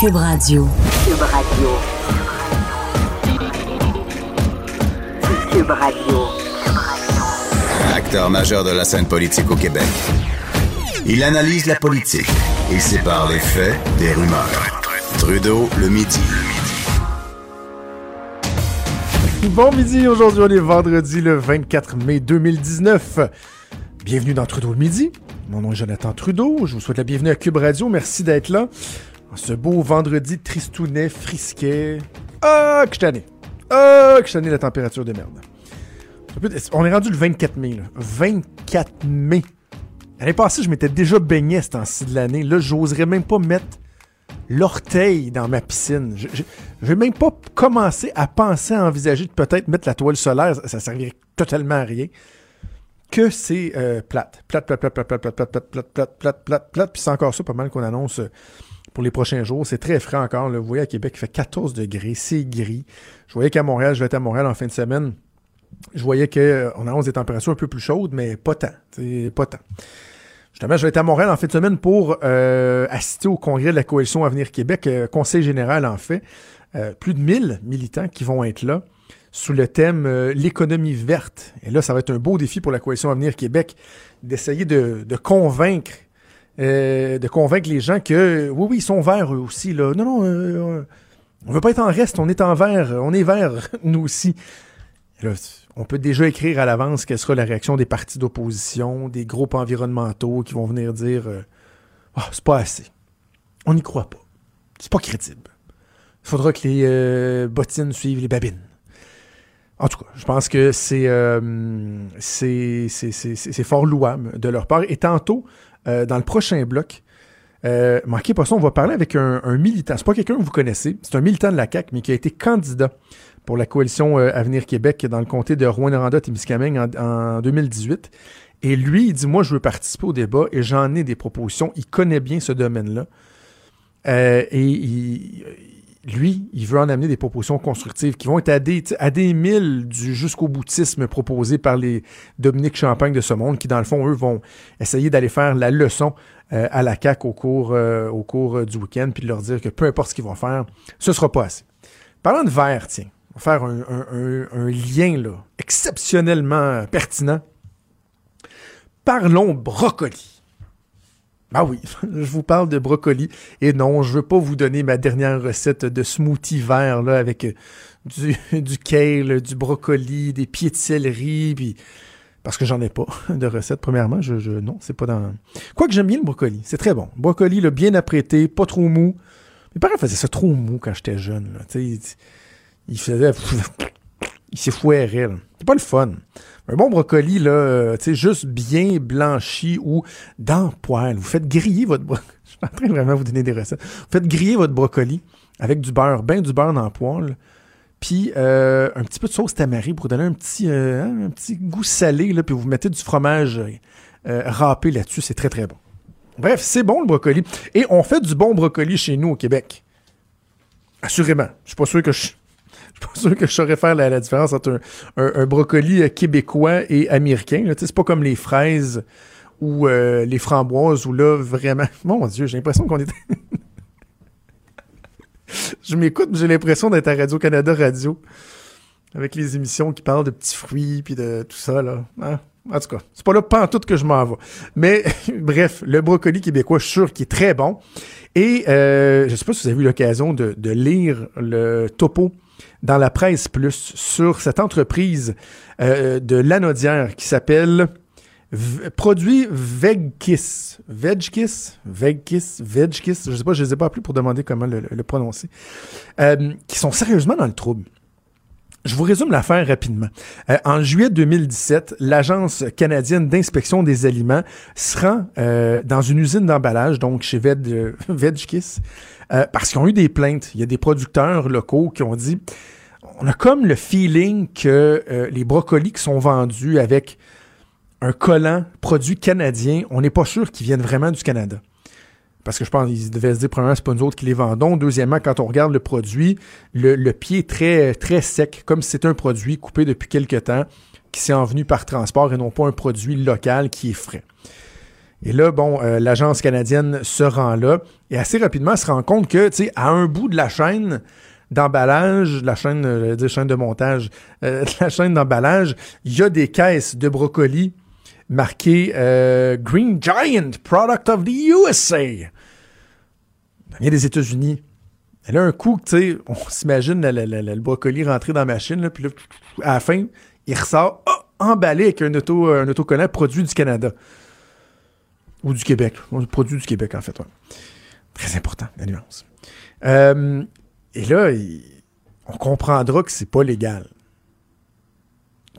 Cube Radio. Cube Radio. Cube Radio. Acteur majeur de la scène politique au Québec. Il analyse la politique et sépare les faits des rumeurs. Trudeau le midi. Bon midi, aujourd'hui on est vendredi le 24 mai 2019. Bienvenue dans Trudeau le midi. Mon nom est Jonathan Trudeau. Je vous souhaite la bienvenue à Cube Radio. Merci d'être là. Ce beau vendredi tristounet, frisquet. Ah, que je tanné. Ah, que je tanné la température de merde. On est rendu le 24 mai. Là. 24 mai. L'année passée, je m'étais déjà baigné ce temps-ci de l'année. Là, j'oserais même pas mettre l'orteil dans ma piscine. Je, je, je, vais même pas commencer à penser, à envisager de peut-être mettre la toile solaire. Ça, ça servirait totalement à rien. Que c'est euh, plate. Plate, plate, plate, plate, plate, plate, plate, plate, plate, plate, plate, plate. Puis c'est encore ça pas mal qu'on annonce pour les prochains jours. C'est très frais encore. Vous voyez, à Québec, il fait 14 degrés. C'est gris. Je voyais qu'à Montréal, je vais être à Montréal en fin de semaine. Je voyais qu'on annonce des températures un peu plus chaudes, mais pas tant. Pas tant. Justement, je vais être à Montréal en fin de semaine pour euh, assister au congrès de la Coalition Avenir Québec, euh, conseil général en fait. Euh, plus de 1000 militants qui vont être là sous le thème euh, l'économie verte. Et là, ça va être un beau défi pour la Coalition Avenir Québec d'essayer de, de, convaincre euh, de convaincre les gens que oui, oui, ils sont verts eux aussi. Là. Non, non, euh, on veut pas être en reste, on est en vert, on est vert, nous aussi. Là, on peut déjà écrire à l'avance quelle sera la réaction des partis d'opposition, des groupes environnementaux qui vont venir dire oh, c'est pas assez. On n'y croit pas. C'est pas crédible. Il faudra que les euh, bottines suivent les babines. En tout cas, je pense que c'est c'est fort louable de leur part. Et tantôt, euh, dans le prochain bloc, euh, manquez pas ça, on va parler avec un, un militant. C'est pas quelqu'un que vous connaissez, c'est un militant de la CAQ, mais qui a été candidat pour la coalition euh, Avenir Québec dans le comté de Rouen-Noranda-Témiscamingue en, en 2018. Et lui, il dit, moi, je veux participer au débat et j'en ai des propositions. Il connaît bien ce domaine-là. Euh, et il, lui, il veut en amener des propositions constructives qui vont être à des, à des milles du jusqu'au boutisme proposé par les Dominique Champagne de ce monde, qui, dans le fond, eux, vont essayer d'aller faire la leçon euh, à la CAQ au cours, euh, au cours du week-end, puis de leur dire que peu importe ce qu'ils vont faire, ce sera pas assez. Parlant de verre, tiens, on va faire un, un lien là, exceptionnellement pertinent. Parlons brocoli. Ah oui, je vous parle de brocoli. Et non, je veux pas vous donner ma dernière recette de smoothie vert avec du, du kale, du brocoli, des pieds de céleri, puis parce que j'en ai pas de recette. Premièrement, je, je non, c'est pas dans. Quoique j'aime bien le brocoli, c'est très bon. Brocoli, le bien apprêté, pas trop mou. Mes parents faisaient ça trop mou quand j'étais jeune. Là. Il, il faisait, il s'effouerait. C'est pas le fun. Un bon brocoli, là, tu sais, juste bien blanchi ou dans poêle. Vous faites griller votre brocoli. Je suis en train de vraiment vous donner des recettes. Vous faites griller votre brocoli avec du beurre, bien du beurre dans le poêle. Puis euh, un petit peu de sauce tamari pour donner un petit, euh, un petit goût salé. Là, puis vous mettez du fromage euh, râpé là-dessus. C'est très, très bon. Bref, c'est bon le brocoli. Et on fait du bon brocoli chez nous au Québec. Assurément. Je suis pas sûr que je suis pas sûr que je saurais faire la, différence entre un, brocoli québécois et américain. C'est pas comme les fraises ou euh, les framboises où là, vraiment... Mon Dieu, j'ai l'impression qu'on est... je m'écoute, j'ai l'impression d'être à Radio-Canada Radio avec les émissions qui parlent de petits fruits puis de tout ça, là. Hein? En tout cas, c'est pas là pantoute que je m'en vais. Mais bref, le brocoli québécois, je suis sûr qu'il est très bon. Et euh, je sais pas si vous avez eu l'occasion de lire le topo dans la presse plus sur cette entreprise euh, de Lanaudière qui s'appelle Produit Vegkiss. Vegkiss? Vegkiss? Vegkiss? Je sais pas, je les ai pas appelés pour demander comment le, prononcer. Euh, qui sont sérieusement dans le trouble. Je vous résume l'affaire rapidement. Euh, en juillet 2017, l'Agence canadienne d'inspection des aliments se rend dans une usine d'emballage, donc chez euh, Vegkiss, parce qu'ils ont eu des plaintes. Il y a des producteurs locaux qui ont dit on a comme le feeling que euh, les brocolis qui sont vendus avec un collant produit canadien, on n'est pas sûr qu'ils viennent vraiment du Canada. Parce que je pense qu'ils devaient se dire, premièrement, c'est pas nous autres qui les vendons. Deuxièmement, quand on regarde le produit, le, le pied est très, très sec, comme si c'était un produit coupé depuis quelque temps, qui s'est envenu par transport et non pas un produit local qui est frais. Et là, bon, euh, l'agence canadienne se rend là et assez rapidement se rend compte que, tu sais, à un bout de la chaîne d'emballage, la chaîne, euh, dire chaîne de montage, euh, la chaîne d'emballage, il y a des caisses de brocolis marquées Green Giant, Product of the USA. Ça vient des États-Unis. Et là, un coup, tu sais, on s'imagine le, brocoli rentrer dans la machine, puis là, à la fin, il ressort ah, emballé avec un, auto, un produit du Canada. Ou du Québec. Produit du Québec, en fait. Très important, la nuance. Euh, et là, on comprendra que c'est pas légal.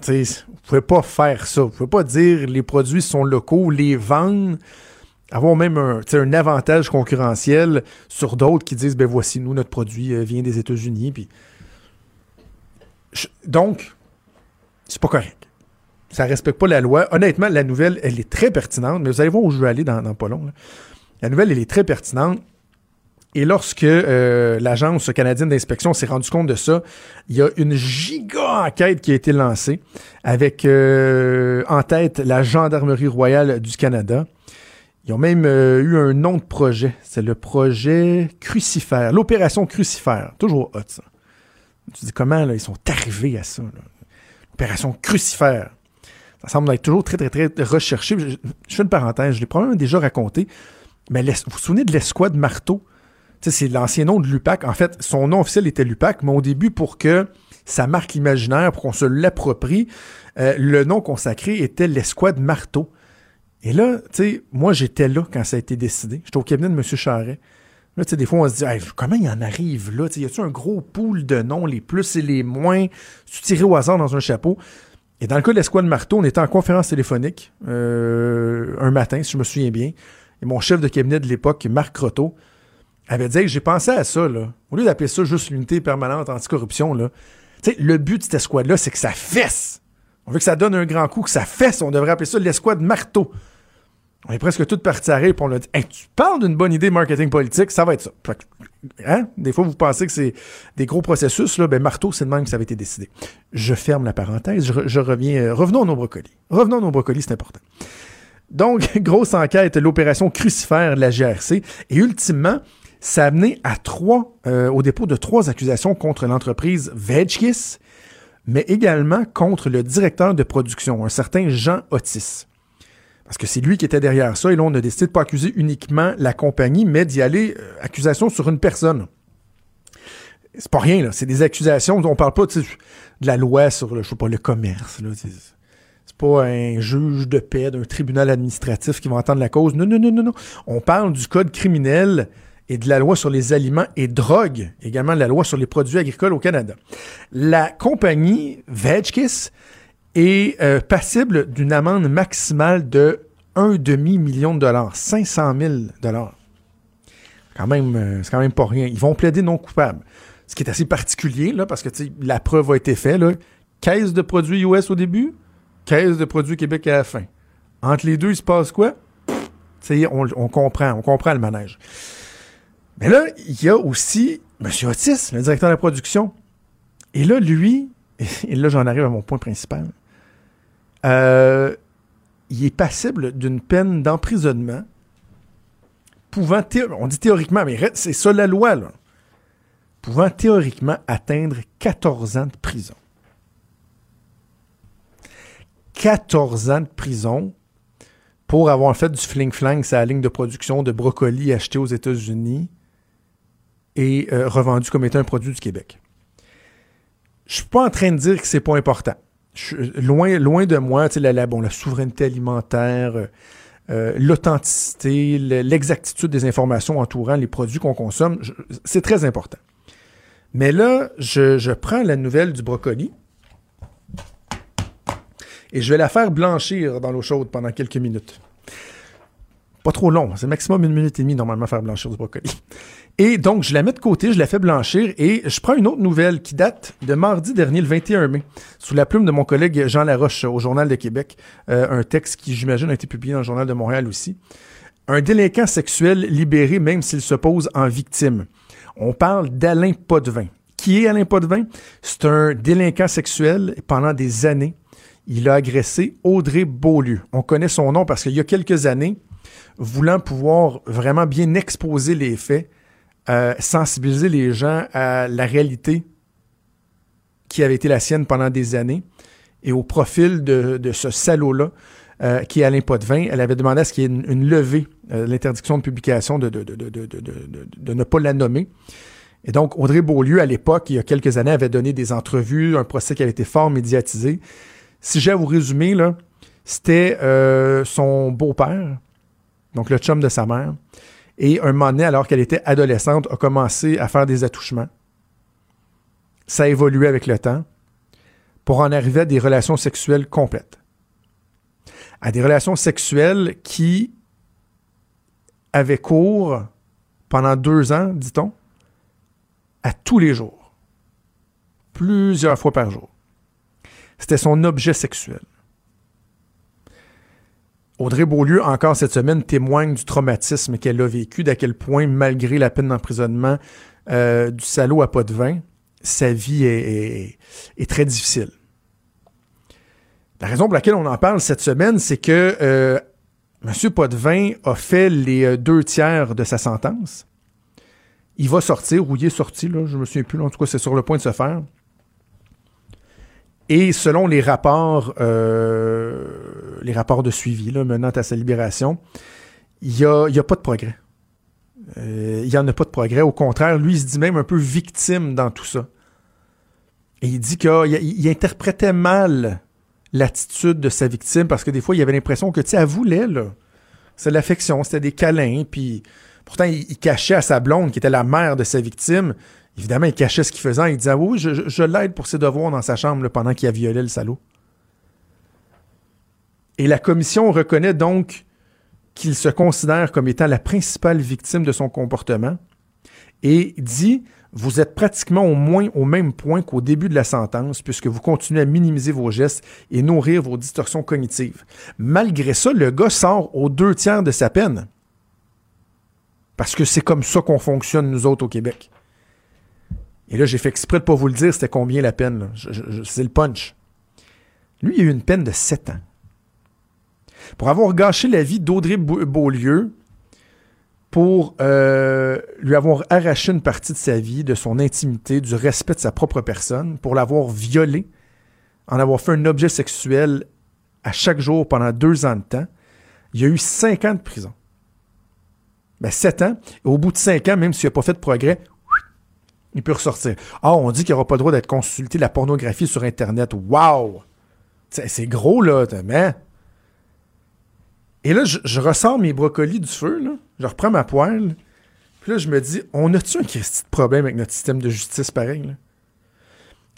Tu sais, vous pouvez pas faire ça. Vous pouvez pas dire les produits sont locaux, les vendre, avoir même un, un avantage concurrentiel sur d'autres qui disent ben voici nous notre produit euh, vient des États-Unis puis donc c'est pas correct. Ça respecte pas la loi. Honnêtement, la nouvelle, elle est très pertinente, mais vous allez voir où je veux aller dans, pas long. La nouvelle, elle est très pertinente. Et lorsque euh, l'Agence canadienne d'inspection s'est rendu compte de ça, il y a une giga enquête qui a été lancée avec euh, en tête la Gendarmerie royale du Canada. Ils ont même euh, eu un nom de projet. C'est le projet Crucifère, l'opération Crucifère. Toujours hot, ça. Tu te dis comment ils sont arrivés à ça. là? Opération Crucifère. Ça semble être toujours très, très, très recherché. Je, fais une parenthèse, je l'ai probablement déjà raconté. Mais vous vous souvenez de l'escouade marteau? C'est l'ancien nom de l'UPAC. En fait, son nom officiel était l'UPAC, mais au début, pour que ça marque l'imaginaire, pour qu'on se l'approprie, euh, le nom consacré était l'escouade marteau. Et là, tu sais, moi, j'étais là quand ça a été décidé. J'étais au cabinet de M. Charret. Là, tu sais, des fois, on se dit, comment il en arrive là? Tu sais, y a-tu un gros pool de noms, les plus et les moins, tu tiré au hasard dans un chapeau? Et dans le cas de l'escouade marteau, on était en conférence téléphonique euh, un matin, si je me souviens bien. Et mon chef de cabinet de l'époque, Marc Croteau, avait dit j'ai pensé à ça, là. Au lieu d'appeler ça juste l'unité permanente anticorruption, là. Tu sais, le but de cette escouade-là, c'est que ça fesse. On veut que ça donne un grand coup, que ça fesse. On devrait appeler ça l'escouade marteau. On est presque tous partis à rire, puis on a dit Hey, tu parles d'une bonne idée marketing politique, ça va être ça. Hein? Des fois, vous pensez que c'est des gros processus, là. Ben, marteau, c'est de même que ça avait été décidé. Je ferme la parenthèse, je, re- je reviens. euh, revenons à nos brocolis. Revenons à nos brocolis, c'est important. Donc, grosse enquête, l'opération crucifère de la GRC. Et ultimement, ça a amené à trois, euh, au dépôt de trois accusations contre l'entreprise Vegkiss, mais également contre le directeur de production, un certain Jean Otis. Parce que c'est lui qui était derrière ça, et là, on a décidé de pas accuser uniquement la compagnie, mais d'y aller euh, accusation sur une personne. C'est pas rien, là. C'est des accusations. On parle pas de la loi sur le, je sais pas, le commerce. Là. C'est c'est pas un juge de paix d'un tribunal administratif qui va entendre la cause. Non, non, non, non, non. On parle du code criminel et de la loi sur les aliments et drogues, également de la loi sur les produits agricoles au Canada. La compagnie Vegkiss est euh, passible d'une amende maximale de un demi-million de dollars, 500 000 dollars. Quand même, euh, c'est quand même pas rien. Ils vont plaider non coupable. Ce qui est assez particulier, là, parce que la preuve a été faite. Là. Caisse de produits US au début, caisse de produits Québec à la fin. Entre les deux, il se passe quoi? Sais, on, on comprend, on comprend le manège. Mais là, il y a aussi M. Otis, le directeur de la production. Et là, lui, et là, j'en arrive à mon point principal. Euh, il est passible d'une peine d'emprisonnement pouvant, on dit théoriquement, mais c'est ça la loi, pouvant théoriquement atteindre 14 ans de prison. 14 ans de prison pour avoir fait du fling-flang la ligne de production de brocolis acheté aux États-Unis et euh, revendu comme étant un produit du Québec. Je suis pas en train de dire que c'est pas important. Loin, de moi, la, la- bon, la souveraineté alimentaire, euh, euh, l'authenticité, le- l'exactitude des informations entourant les produits qu'on consomme, c'est très important. Mais là, je prends la nouvelle du brocoli et je vais la faire blanchir dans l'eau chaude pendant quelques minutes. Pas trop long, c'est maximum une minute et demie normalement faire blanchir du brocoli. Et donc, je la mets de côté, je la fais blanchir et je prends une autre nouvelle qui date de mardi dernier, le 21 mai, sous la plume de mon collègue Jean Laroche au Journal de Québec. Euh, un texte qui, j'imagine, a été publié dans le Journal de Montréal aussi. Un délinquant sexuel libéré même s'il se pose en victime. On parle d'Alain Potvin. Qui est Alain Potvin? C'est un délinquant sexuel pendant des années. Il a agressé Audrey Beaulieu. On connaît son nom parce qu'il y a quelques années, voulant pouvoir vraiment bien exposer les faits, euh, sensibiliser les gens à la réalité qui avait été la sienne pendant des années et au profil de, ce salaud-là, euh, qui est Alain Potvin. Elle avait demandé à ce qu'il y ait une, levée euh, l'interdiction de publication, de, ne pas la nommer. Et donc, Audrey Beaulieu, à l'époque, il y a quelques années, avait donné des entrevues, un procès qui avait été fort médiatisé. Si j'ai à vous résumer, là, c'était son beau-père, donc le chum de sa mère, et un moment donné, alors qu'elle était adolescente, a commencé à faire des attouchements. Ça a évolué avec le temps pour en arriver à des relations sexuelles complètes. À des relations sexuelles qui avaient cours pendant deux ans, dit-on, à tous les jours, plusieurs fois par jour. C'était son objet sexuel. Audrey Beaulieu, encore cette semaine, témoigne du traumatisme qu'elle a vécu, d'à quel point, malgré la peine d'emprisonnement euh, du salaud à pas sa vie est, très difficile. La raison pour laquelle on en parle cette semaine, c'est que euh, M. Potvin a fait les euh, deux tiers de sa sentence. Il va sortir, ou il est sorti, là, je me souviens plus, en tout cas, c'est sur le point de se faire. Et selon les rapports, euh, les rapports de suivi menant à sa libération, il n'y a, a, pas de progrès. Euh, il n'y en a pas de progrès. Au contraire, lui, il se dit même un peu victime dans tout ça. Et il dit qu'il interprétait mal l'attitude de sa victime parce que des fois, il avait l'impression que, tu sais, elle voulait, là. C'est l'affection, c'était des câlins, puis pourtant, il, cachait à sa blonde, qui était la mère de sa victime, Évidemment, il cachait ce qu'il faisait. Il disait Oui, je, l'aide pour ses devoirs dans sa chambre pendant qu'il a violé le salaud. Et la commission reconnaît donc qu'il se considère comme étant la principale victime de son comportement et dit Vous êtes pratiquement au moins au même point qu'au début de la sentence, puisque vous continuez à minimiser vos gestes et nourrir vos distorsions cognitives. Malgré ça, le gars sort aux deux tiers de sa peine. Parce que c'est comme ça qu'on fonctionne, nous autres, au Québec. Et là, j'ai fait exprès de pas vous le dire, c'était combien la peine. C'est le punch. Lui, il a eu une peine de 7 ans. Pour avoir gâché la vie d'Audrey Beaulieu, pour euh, lui avoir arraché une partie de sa vie, de son intimité, du respect de sa propre personne, pour l'avoir violé, en avoir fait un objet sexuel à chaque jour pendant deux ans de temps, il a eu cinq ans de prison. Ben, sept ans. Et au bout de cinq ans, même s'il n'a pas fait de progrès, il peut ressortir. Ah, on dit qu'il n'aura pas le droit d'être consulté la pornographie sur Internet. Wow! C'est gros, là, mais. Et là, je, ressors mes brocolis du feu, là. Je reprends ma poêle. Puis là, je me dis, on a-tu un petit problème avec notre système de justice pareil, là?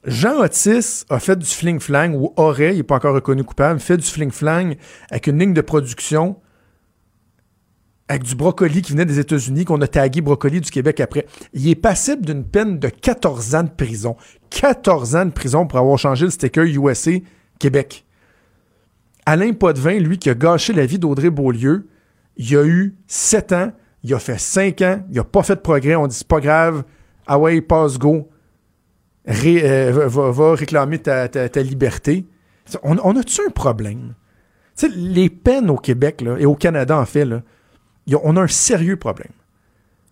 Jean Otis a fait du fling-flang, ou aurait, il n'est pas encore reconnu coupable, fait du fling-flang avec une ligne de production avec du brocoli qui venait des États-Unis, qu'on a tagué brocoli du Québec après. Il est passible d'une peine de 14 ans de prison. 14 ans de prison pour avoir changé le sticker USA Québec. Alain Potvin, lui, qui a gâché la vie d'Audrey Beaulieu, il a eu 7 ans, il a fait 5 ans, il n'a pas fait de progrès, on dit c'est pas grave, ah ouais, passe go, euh, va, réclamer ta, liberté. On, a-tu un problème? les peines au Québec là, et au Canada, en fait, là, on a un sérieux problème.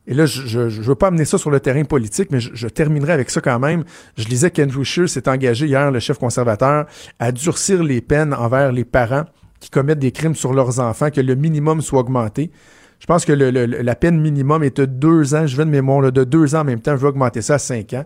Et là, je ne veux pas amener ça sur le terrain politique, mais je, terminerai avec ça quand même. Je lisais qu'Andrew Scheer s'est engagé hier, le chef conservateur, à durcir les peines envers les parents qui commettent des crimes sur leurs enfants, que le minimum soit augmenté. Je pense que la peine minimum est de deux ans. Je vais de mémoire, de deux ans en même temps. Je vais augmenter ça à cinq ans.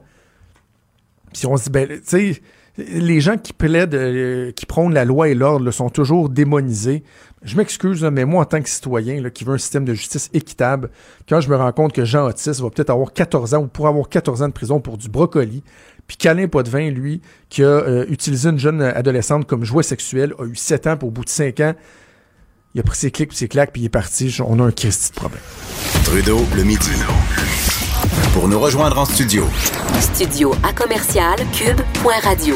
Puis on se dit, ben, tu sais, les gens qui plaident, euh, qui prônent la loi et l'ordre sont toujours démonisés. Je m'excuse, mais moi, en tant que citoyen qui veut un système de justice équitable, quand je me rends compte que Jean Otis va peut-être avoir 14 ans ou pourrait avoir 14 ans de prison pour du brocoli, puis qu'Alain Potvin, lui, qui a euh, utilisé une jeune adolescente comme jouet sexuel, a eu 7 ans, pour au bout de 5 ans, il a pris ses clics, puis ses claques, puis il est parti. On a un Christy de problème. Trudeau, le midi. Pour nous rejoindre en studio. Studio à commercial cube.radio.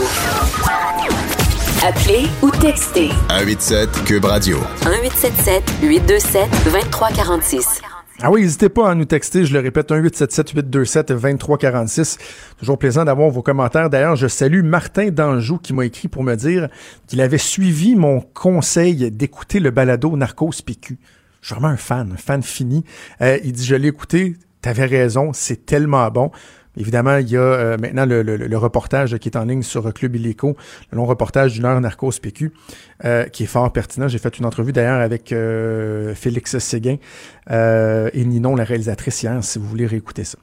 Appelez ou textez. 187 Cube Radio. 1877 827 2346. Ah oui, n'hésitez pas à nous texter, je le répète, 1-877-827-2346. Toujours plaisant d'avoir vos commentaires. D'ailleurs, je salue Martin Danjou qui m'a écrit pour me dire qu'il avait suivi mon conseil d'écouter le balado Narcos PQ. Je suis vraiment un fan, un fan fini. Euh, il dit, je l'ai écouté, t'avais raison, c'est tellement bon. Évidemment, il y a euh, maintenant le, reportage qui est en ligne sur Club Illico, le long reportage d'une heure Narcos PQ, euh, qui est fort pertinent. J'ai fait une entrevue d'ailleurs avec euh, Félix Séguin euh, et Ninon, la réalisatrice hier, si vous voulez réécouter ça.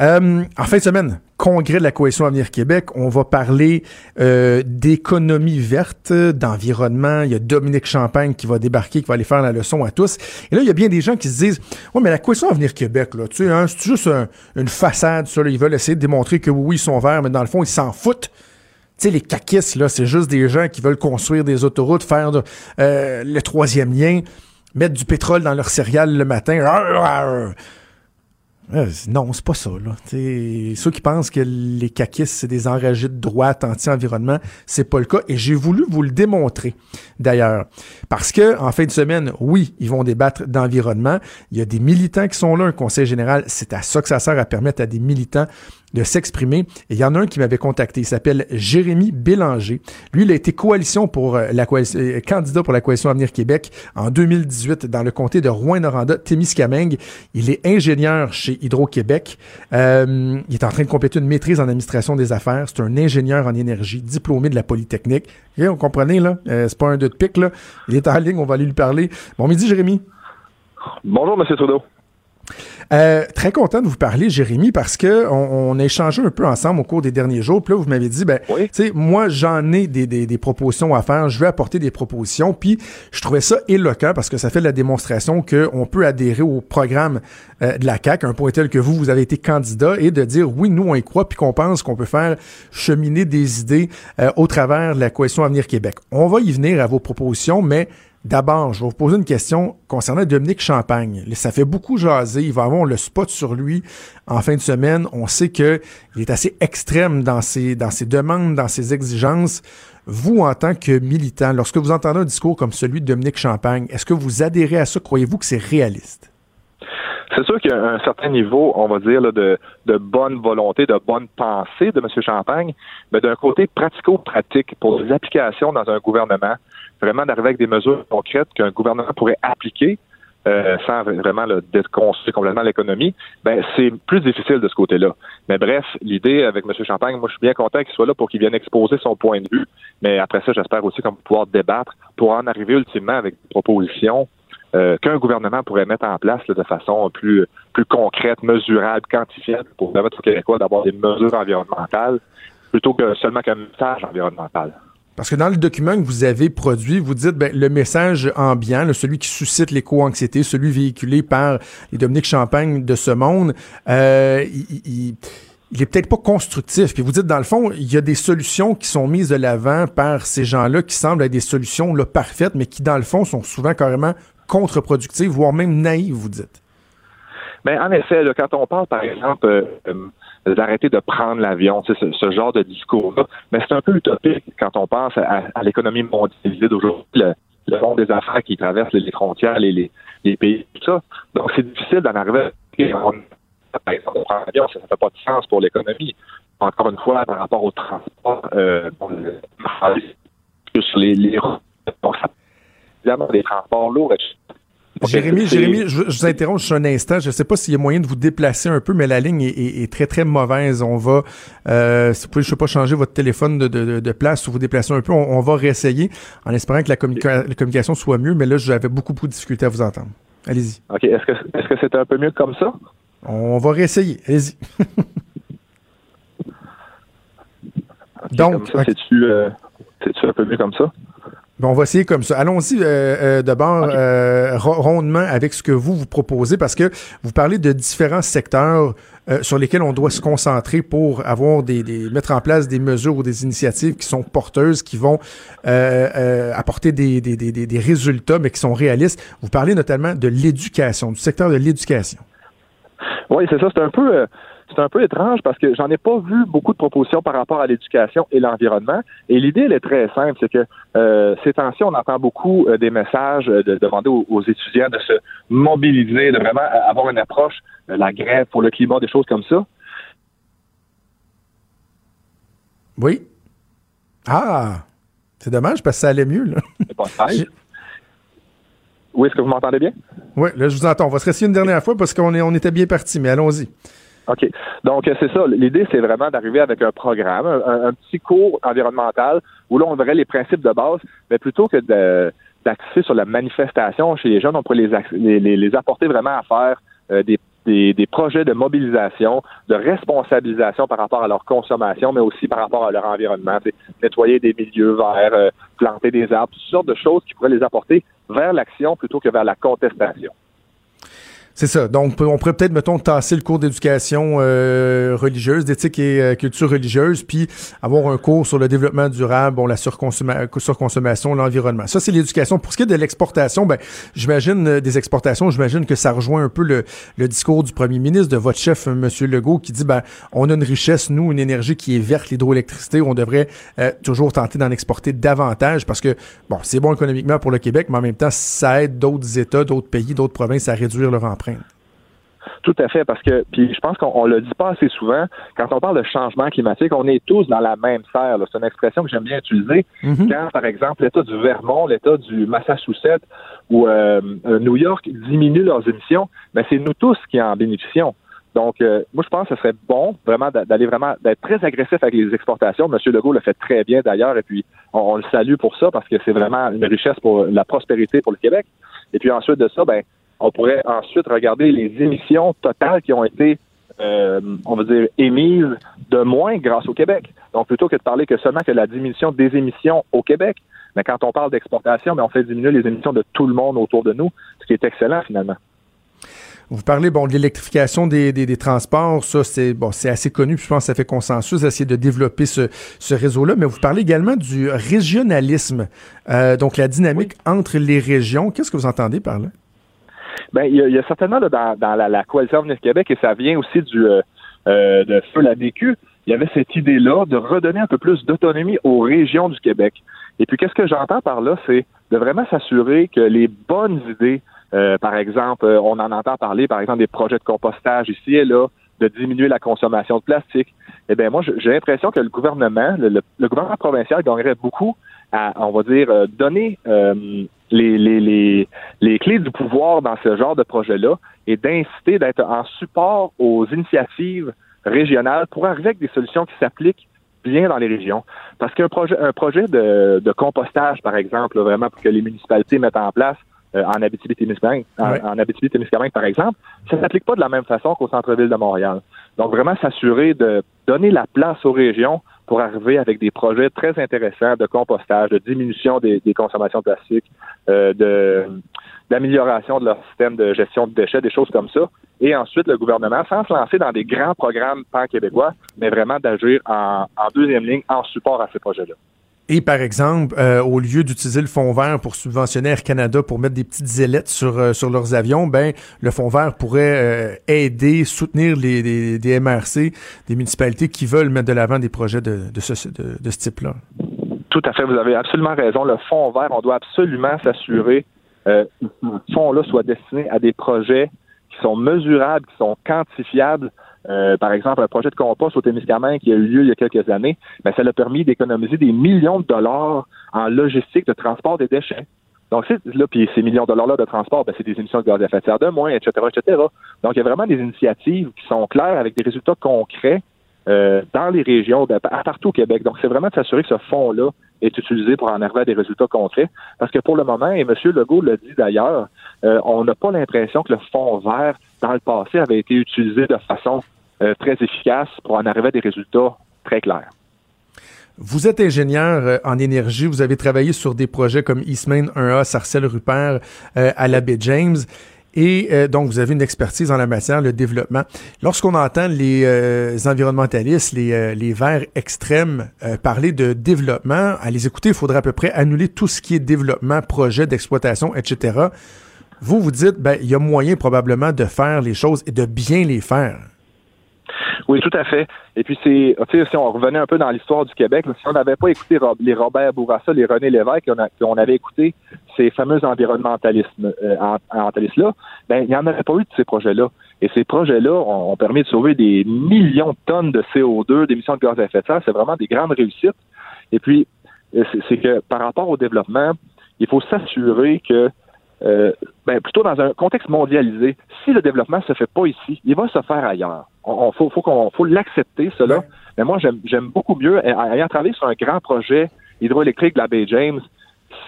Euh, en fin de semaine, congrès de la Coalition Avenir Québec, on va parler d'économie verte, d'environnement. Il y a Dominique Champagne qui va débarquer, qui va aller faire la leçon à tous. Et là, il y a bien des gens qui se disent, ouais, mais la Coalition Avenir Québec, là, tu sais, hein, c'est juste un, une façade, ça, là, ils veulent essayer de démontrer que oui, ils sont verts, mais dans le fond, ils s'en foutent. Tu sais, les caquistes, là, c'est juste des gens qui veulent construire des autoroutes, faire euh, le troisième lien, mettre du pétrole dans leur céréales le matin. Euh, non, c'est pas ça. Là. Ceux qui pensent que les caquistes, c'est des enragés de droite anti-environnement, c'est pas le cas. Et j'ai voulu vous le démontrer, d'ailleurs. Parce que en fin de semaine, oui, ils vont débattre d'environnement. Il y a des militants qui sont là, un conseil général. C'est à ça que ça sert à permettre à des militants de s'exprimer. Et il y en a un qui m'avait contacté. Il s'appelle Jérémy Bélanger. Lui, il a été coalition pour euh, la coalition, euh, candidat pour la coalition Avenir Québec en 2018 dans le comté de Rouen-Noranda, Témiscamingue. Il est ingénieur chez Hydro-Québec. Euh, il est en train de compléter une maîtrise en administration des affaires. C'est un ingénieur en énergie, diplômé de la Polytechnique. Et on comprenez, là? Euh, c'est pas un deux de pique. Il est en ligne, on va aller lui parler. Bon midi, Jérémy. Bonjour, Monsieur Trudeau. Euh, très content de vous parler, Jérémy, parce que on, on, a échangé un peu ensemble au cours des derniers jours. Puis là, vous m'avez dit, ben, oui. tu sais, moi, j'en ai des, des, des, propositions à faire. Je vais apporter des propositions. Puis, je trouvais ça éloquent parce que ça fait la démonstration qu'on peut adhérer au programme euh, de la CAQ, un point tel que vous, vous avez été candidat, et de dire, oui, nous, on y croit, puis qu'on pense qu'on peut faire cheminer des idées euh, au travers de la coalition Avenir Québec. On va y venir à vos propositions, mais D'abord, je vais vous poser une question concernant Dominique Champagne. Ça fait beaucoup jaser. Il va avoir le spot sur lui en fin de semaine. On sait qu'il est assez extrême dans ses, dans ses demandes, dans ses exigences. Vous, en tant que militant, lorsque vous entendez un discours comme celui de Dominique Champagne, est-ce que vous adhérez à ça? Croyez-vous que c'est réaliste? C'est sûr qu'il y a un certain niveau, on va dire, de, de, bonne volonté, de bonne pensée de M. Champagne, mais d'un côté pratico-pratique pour les applications dans un gouvernement, vraiment d'arriver avec des mesures concrètes qu'un gouvernement pourrait appliquer euh, sans vraiment déconstruire complètement l'économie, ben c'est plus difficile de ce côté-là. Mais bref, l'idée avec M. Champagne, moi je suis bien content qu'il soit là pour qu'il vienne exposer son point de vue. Mais après ça, j'espère aussi qu'on va pouvoir débattre pour en arriver ultimement avec des propositions euh, qu'un gouvernement pourrait mettre en place là, de façon plus plus concrète, mesurable, quantifiable pour permettre aux Québécois d'avoir des mesures environnementales plutôt que seulement qu'un message environnemental. Parce que dans le document que vous avez produit, vous dites ben, le message ambiant, celui qui suscite l'éco-anxiété, celui véhiculé par les Dominique Champagne de ce monde, euh, il, il, est peut-être pas constructif. Puis vous dites, dans le fond, il y a des solutions qui sont mises de l'avant par ces gens-là qui semblent être des solutions là, parfaites, mais qui, dans le fond, sont souvent carrément contre-productives, voire même naïves, vous dites. Mais en effet, quand on parle, par exemple, euh, d'arrêter de prendre l'avion, ce, ce, genre de discours-là. Mais c'est un peu utopique quand on pense à, à l'économie mondialisée d'aujourd'hui, le, monde des affaires qui traverse les, frontières, les, les, pays, tout ça. Donc, c'est difficile d'en arriver à de prendre l'avion, ça ne fait pas de sens pour l'économie. Encore une fois, par rapport au transport, euh, sur les, routes, évidemment, des transports lourds, etc. Jérémy, Jérémy, je, je, vous interromps juste un instant. Je ne sais pas s'il y a moyen de vous déplacer un peu, mais la ligne est, est, est très, très mauvaise. On va, euh, si vous pouvez, je sais pas, changer votre téléphone de, de, de place ou vous déplacer un peu, on, on va réessayer en espérant que la, communica la, communication soit mieux, mais là, j'avais beaucoup, beaucoup de difficultés à vous entendre. Allez-y. OK. Est-ce que est-ce que c'est un peu mieux comme ça? On va réessayer. Allez-y. okay, Donc, ça, okay. c'est-tu euh, un peu mieux comme ça? Bon, on va essayer comme ça. Allons-y euh, euh, d'abord okay. euh, rondement avec ce que vous vous proposez parce que vous parlez de différents secteurs euh, sur lesquels on doit se concentrer pour avoir des, des, mettre en place des mesures ou des initiatives qui sont porteuses, qui vont euh, apporter des, des, des, des résultats, mais qui sont réalistes. Vous parlez notamment de l'éducation, du secteur de l'éducation. Oui, c'est ça. C'est un peu c'est un peu étrange parce que j'en ai pas vu beaucoup de propositions par rapport à l'éducation et l'environnement. Et l'idée, elle est très simple, c'est que euh, ces temps-ci, on entend beaucoup euh, des messages de demander aux, aux, étudiants de se mobiliser, de vraiment avoir une approche la grève pour le climat, des choses comme ça. Oui. Ah, c'est dommage parce que ça allait mieux. Là. Oui, est-ce que vous m'entendez bien? Oui, là, je vous entends. On va se rester une dernière fois parce qu'on on était bien parti, mais allons-y. OK. Donc, euh, c'est ça. L'idée, c'est vraiment d'arriver avec un programme, un, petit cours environnemental où là, on verrait les principes de base, mais plutôt que d'axer sur la manifestation chez les jeunes, on pourrait les, les, apporter vraiment à faire euh, des, projets de mobilisation, de responsabilisation par rapport à leur consommation, mais aussi par rapport à leur environnement. Nettoyer des milieux verts, euh, planter des arbres, toutes sortes de choses qui pourraient les apporter vers l'action plutôt que vers la contestation. C'est ça. Donc, on pourrait peut-être, mettons, tasser le cours d'éducation euh, religieuse, d'éthique et euh, culture religieuse, puis avoir un cours sur le développement durable, bon, la surconsommation, l'environnement. Ça, c'est l'éducation. Pour ce qui est de l'exportation, ben, j'imagine euh, des exportations, j'imagine que ça rejoint un peu le, le, discours du premier ministre, de votre chef, M. Legault, qui dit, ben, on a une richesse, nous, une énergie qui est verte, l'hydroélectricité, on devrait toujours tenter d'en exporter davantage parce que, bon, c'est bon économiquement pour le Québec, mais en même temps, ça aide d'autres États, d'autres pays, d'autres provinces à réduire leur empreinte. Tout à fait, parce que, puis je pense qu'on le dit pas assez souvent, quand on parle de changement climatique, on est tous dans la même serre. C'est une expression que j'aime bien utiliser. Mm-hmm. Quand, par exemple, l'État du Vermont, l'État du Massachusetts ou euh, New York diminuent leurs émissions, mais ben, c'est nous tous qui en bénéficions. Donc, euh, moi, je pense que ce serait bon vraiment d'aller vraiment d'être très agressif avec les exportations. Monsieur Legault le fait très bien d'ailleurs, et puis on, le salue pour ça parce que c'est vraiment une richesse pour la prospérité pour le Québec. Et puis ensuite de ça, ben on pourrait ensuite regarder les émissions totales qui ont été, euh, on va dire, émises de moins grâce au Québec. Donc, plutôt que de parler que seulement que la diminution des émissions au Québec, mais quand on parle d'exportation, mais on fait diminuer les émissions de tout le monde autour de nous, ce qui est excellent finalement. Vous parlez bon de l'électrification des, des, transports, ça c'est bon c'est assez connu, puis je pense que ça fait consensus d'essayer de développer ce, ce réseau-là. Mais vous parlez également du régionalisme, euh, donc la dynamique entre les régions. Qu'est-ce que vous entendez par là? Ben, il y, a, certainement dans, dans la, la, coalition Avenir Québec, et ça vient aussi du euh, euh, de Feu la DQ, il y avait cette idée-là de redonner un peu plus d'autonomie aux régions du Québec. Et puis, qu'est-ce que j'entends par là, c'est de vraiment s'assurer que les bonnes idées, euh, par exemple, on en entend parler, par exemple, des projets de compostage ici et là, de diminuer la consommation de plastique. Eh bien, moi, j'ai l'impression que le gouvernement, le, le, gouvernement provincial gagnerait beaucoup à, on va dire, donner les, les, les, les clés du pouvoir dans ce genre de projet-là et d'inciter d'être en support aux initiatives régionales pour arriver avec des solutions qui s'appliquent bien dans les régions. Parce qu'un projet, un projet de, de compostage, par exemple, vraiment pour que les municipalités mettent en place euh, en Abitibi-Témiscamingue, en, en Abitibi-Témiscamingue, par exemple, ça s'applique pas de la même façon qu'au centre-ville de Montréal. Donc, vraiment s'assurer de donner la place aux régions pour arriver avec des projets très intéressants de compostage, de diminution des, consommations de plastique, euh, de d'amélioration de leur système de gestion de déchets, des choses comme ça. Et ensuite, le gouvernement, sans se lancer dans des grands programmes pan-québécois, mais vraiment d'agir en, en deuxième ligne en support à ces projets-là. Et par exemple, euh, au lieu d'utiliser le fonds vert pour subventionner Air Canada pour mettre des petites ailettes sur, euh, leurs avions, ben le fonds vert pourrait euh, aider, soutenir les, MRC, des municipalités qui veulent mettre de l'avant des projets de, de ce type-là. Tout à fait, vous avez absolument raison. Le fonds vert, on doit absolument s'assurer que ce fonds-là soit destiné à des projets qui sont mesurables, qui sont quantifiables, euh, par exemple, un projet de compost au Témiscamingue qui a eu lieu il y a quelques années, ben, ça l'a permis d'économiser des millions de dollars en logistique de transport des déchets. Donc, là, puis ces millions de dollars-là de transport, ben, c'est des émissions de gaz à effet de serre de moins, etc., etc. Donc, il y a vraiment des initiatives qui sont claires avec des résultats concrets euh, dans les régions, à partout au Québec. Donc, c'est vraiment de s'assurer que ce fonds-là est utilisé pour en arriver à des résultats concrets. Parce que pour le moment, et M. Legault l'a dit d'ailleurs, euh, on n'a pas l'impression que le fonds vert, dans le passé, avait été utilisé de façon euh, très efficace pour en arriver à des résultats très clairs. Vous êtes ingénieur en énergie, vous avez travaillé sur des projets comme Eastmain 1A, Sarcelles-Rupert, à la baie James. Et donc, vous avez une expertise en la matière, le développement. Lorsqu'on entend les environnementalistes, les, les verts extrêmes parler de développement, à les écouter, il faudrait à peu près annuler tout ce qui est développement, projet d'exploitation, etc. Vous, vous dites, ben, il y a moyen probablement de faire les choses et de bien les faire. Oui, tout à fait. Et puis, c'est, si on revenait un peu dans l'histoire du Québec, si on n'avait pas écouté les Robert Bourassa, les René Lévesque, qu'on avait écouté ces fameux euh, là ben, il n'y en aurait pas eu de ces projets-là. Et ces projets-là ont, permis de sauver des millions de tonnes de CO2, d'émissions de gaz à effet de serre. C'est vraiment des grandes réussites. Et puis, c'est que par rapport au développement, il faut s'assurer que euh, ben, plutôt dans un contexte mondialisé, si le développement se fait pas ici, il va se faire ailleurs. On, faut, faut qu'on faut l'accepter cela. Mais moi, j'aime beaucoup mieux ayant travaillé sur un grand projet hydroélectrique de la baie James.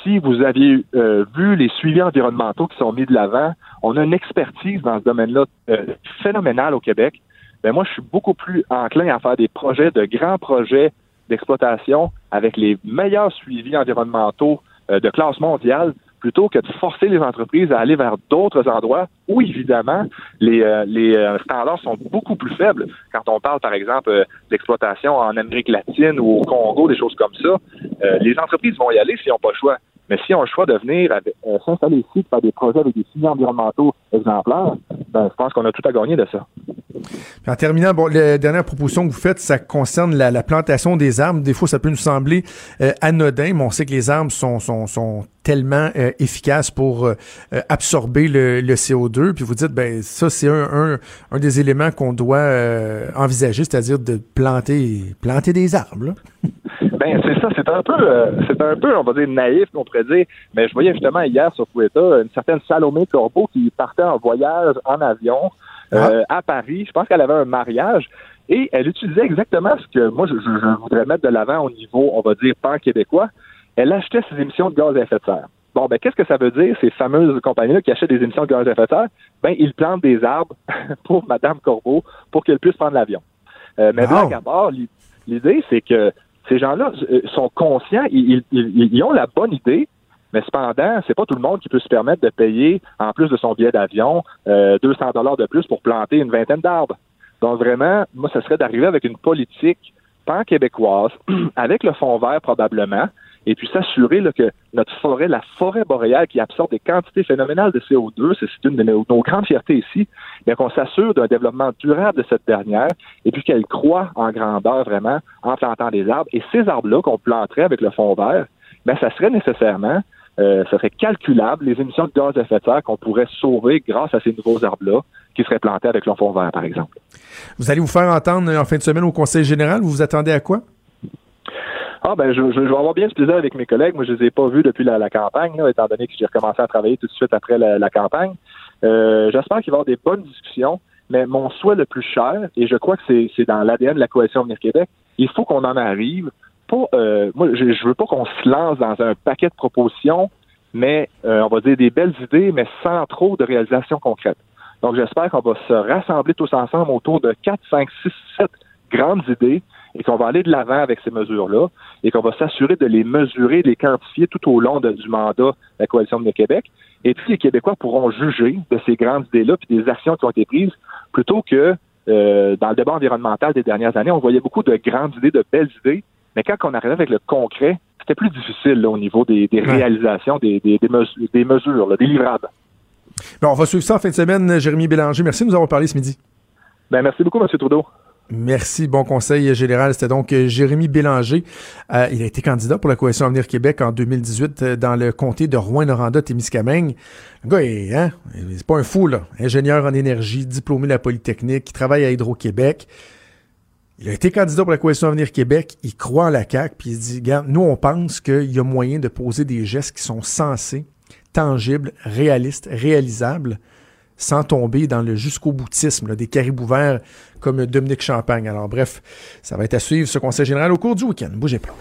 Si vous aviez euh, vu les suivis environnementaux qui sont mis de l'avant, on a une expertise dans ce domaine-là euh, phénoménale au Québec. Ben moi, je suis beaucoup plus enclin à faire des projets, de grands projets d'exploitation avec les meilleurs suivis environnementaux euh, de classe mondiale plutôt que de forcer les entreprises à aller vers d'autres endroits où, évidemment, les, euh, euh, standards sont beaucoup plus faibles. Quand on parle, par exemple, d'exploitation en Amérique latine ou au Congo, des choses comme ça, les entreprises vont y aller s'ils n'ont pas le choix. Mais si on a le choix de venir s'installer ici, de faire des projets avec des signes environnementaux exemplaires, ben, je pense qu'on a tout à gagner de ça. En terminant, bon, la dernière proposition que vous faites, ça concerne la, plantation des arbres. Des fois, ça peut nous sembler euh, anodin, mais on sait que les arbres sont, sont tellement euh, efficaces pour euh, absorber le, le, CO2. Puis vous dites, ben ça, c'est un, un, un, des éléments qu'on doit envisager, c'est-à-dire de planter, planter des arbres. Là. Ben c'est ça, c'est un peu, c'est un peu, on va dire naïf, on pourrait dire. Mais je voyais justement hier sur Twitter une certaine Salomé Corbeau qui partait en voyage en avion ah. Euh, à Paris. Je pense qu'elle avait un mariage. Et elle utilisait exactement ce que moi, je, voudrais mettre de l'avant au niveau, on va dire, pan-québécois. Elle achetait ses émissions de gaz à effet de serre. Bon, ben, qu'est-ce que ça veut dire, ces fameuses compagnies-là qui achètent des émissions de gaz à effet de serre? Ben, ils plantent des arbres pour Madame Corbeau pour qu'elle puisse prendre l'avion. Euh, mais wow. d'abord, l'idée, c'est que ces gens-là euh, sont conscients, ils, ont la bonne idée, mais cependant, c'est pas tout le monde qui peut se permettre de payer, en plus de son billet d'avion, euh, 200 dollars de plus pour planter une vingtaine d'arbres. Donc vraiment, moi, ce serait d'arriver avec une politique pan-québécoise, avec le fond vert probablement, et puis s'assurer que notre forêt, la forêt boréale qui absorbe des quantités phénoménales de CO2, c'est une de nos, grandes fiertés ici, bien qu'on s'assure d'un développement durable de cette dernière, et puis qu'elle croît en grandeur vraiment en plantant des arbres. Et ces arbres-là qu'on planterait avec le fond vert, bien, ça serait nécessairement euh, ça serait calculable les émissions de gaz à effet de serre qu'on pourrait sauver grâce à ces nouveaux arbres-là qui seraient plantés avec l'enfant vert, par exemple. Vous allez vous faire entendre en fin de semaine au Conseil général. Vous vous attendez à quoi? Ah ben je, vais avoir bien ce plaisir avec mes collègues. Moi, je les ai pas vus depuis la, campagne, étant donné que j'ai recommencé à travailler tout de suite après la, campagne. Euh, j'espère qu'il va y avoir des bonnes discussions, mais mon souhait le plus cher, et je crois que c'est dans l'ADN de la coalition Venir Québec, il faut qu'on en arrive euh, moi, je, je veux pas qu'on se lance dans un paquet de propositions, mais euh, on va dire des belles idées, mais sans trop de réalisations concrètes. Donc, j'espère qu'on va se rassembler tous ensemble autour de 4, 5, 6, 7 grandes idées et qu'on va aller de l'avant avec ces mesures-là et qu'on va s'assurer de les mesurer, de les quantifier tout au long du mandat de la Coalition de Québec. Et puis, les Québécois pourront juger de ces grandes idées-là puis des actions qui ont été prises plutôt que euh, dans le débat environnemental des dernières années, on voyait beaucoup de grandes idées, de belles idées, mais quand on arrivait avec le concret, c'était plus difficile au niveau des, réalisations, des, mesures, des livrables. Bon, on va suivre ça en fin de semaine. Jérémy Bélanger, merci de nous avoir parlé ce midi. Ben, merci beaucoup, M. Trudeau. Merci. Bon conseil général. C'était donc euh, Jérémy Bélanger. Euh, il a été candidat pour la Coalition Avenir Québec en 2018 euh, dans le comté de Rouen-Noranda-Témiscamingue. Le gars, hein, c'est pas un fou, là. Ingénieur en énergie, diplômé de la Polytechnique, qui travaille à Hydro-Québec. Il a été candidat pour la Coalition Avenir Québec, il croit en la CAQ, puis il dit, nous, on pense qu'il y a moyen de poser des gestes qui sont sensés, tangibles, réalistes, réalisables, sans tomber dans le jusqu'au boutisme des caribous verts comme Dominique Champagne. Alors bref, ça va être à suivre ce conseil général au cours du week-end. Bougez pas.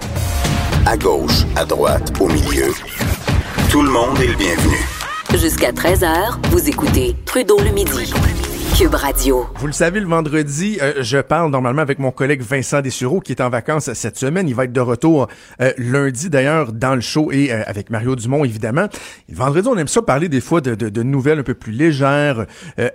À gauche, à droite, au milieu, tout le monde est le bienvenu. Jusqu'à 13h, vous écoutez Trudeau le midi. Radio. Vous le savez, le vendredi, euh, je parle normalement avec mon collègue Vincent Dessureau qui est en vacances cette semaine. Il va être de retour euh, lundi d'ailleurs dans le show et euh, avec Mario Dumont évidemment. le vendredi, on aime ça parler des fois de nouvelles un peu plus légères,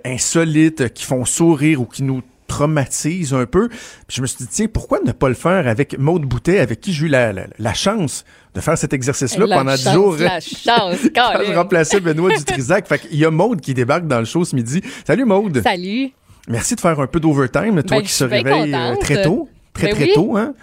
insolites, qui font sourire ou qui nous traumatise un peu. Puis je me suis dit, tiens, pourquoi ne pas le faire avec Maude Boutet, avec qui j'ai eu la, la, chance de faire cet exercice-là pendant dix jours. La chance, quand remplacer Benoît Dutrisac. Fait qu'il y a Maude qui débarque dans le show ce midi. Salut Maude. Salut. Merci de faire un peu d'overtime, toi ben, qui se réveille euh, très tôt. Très, ben très tôt, hein?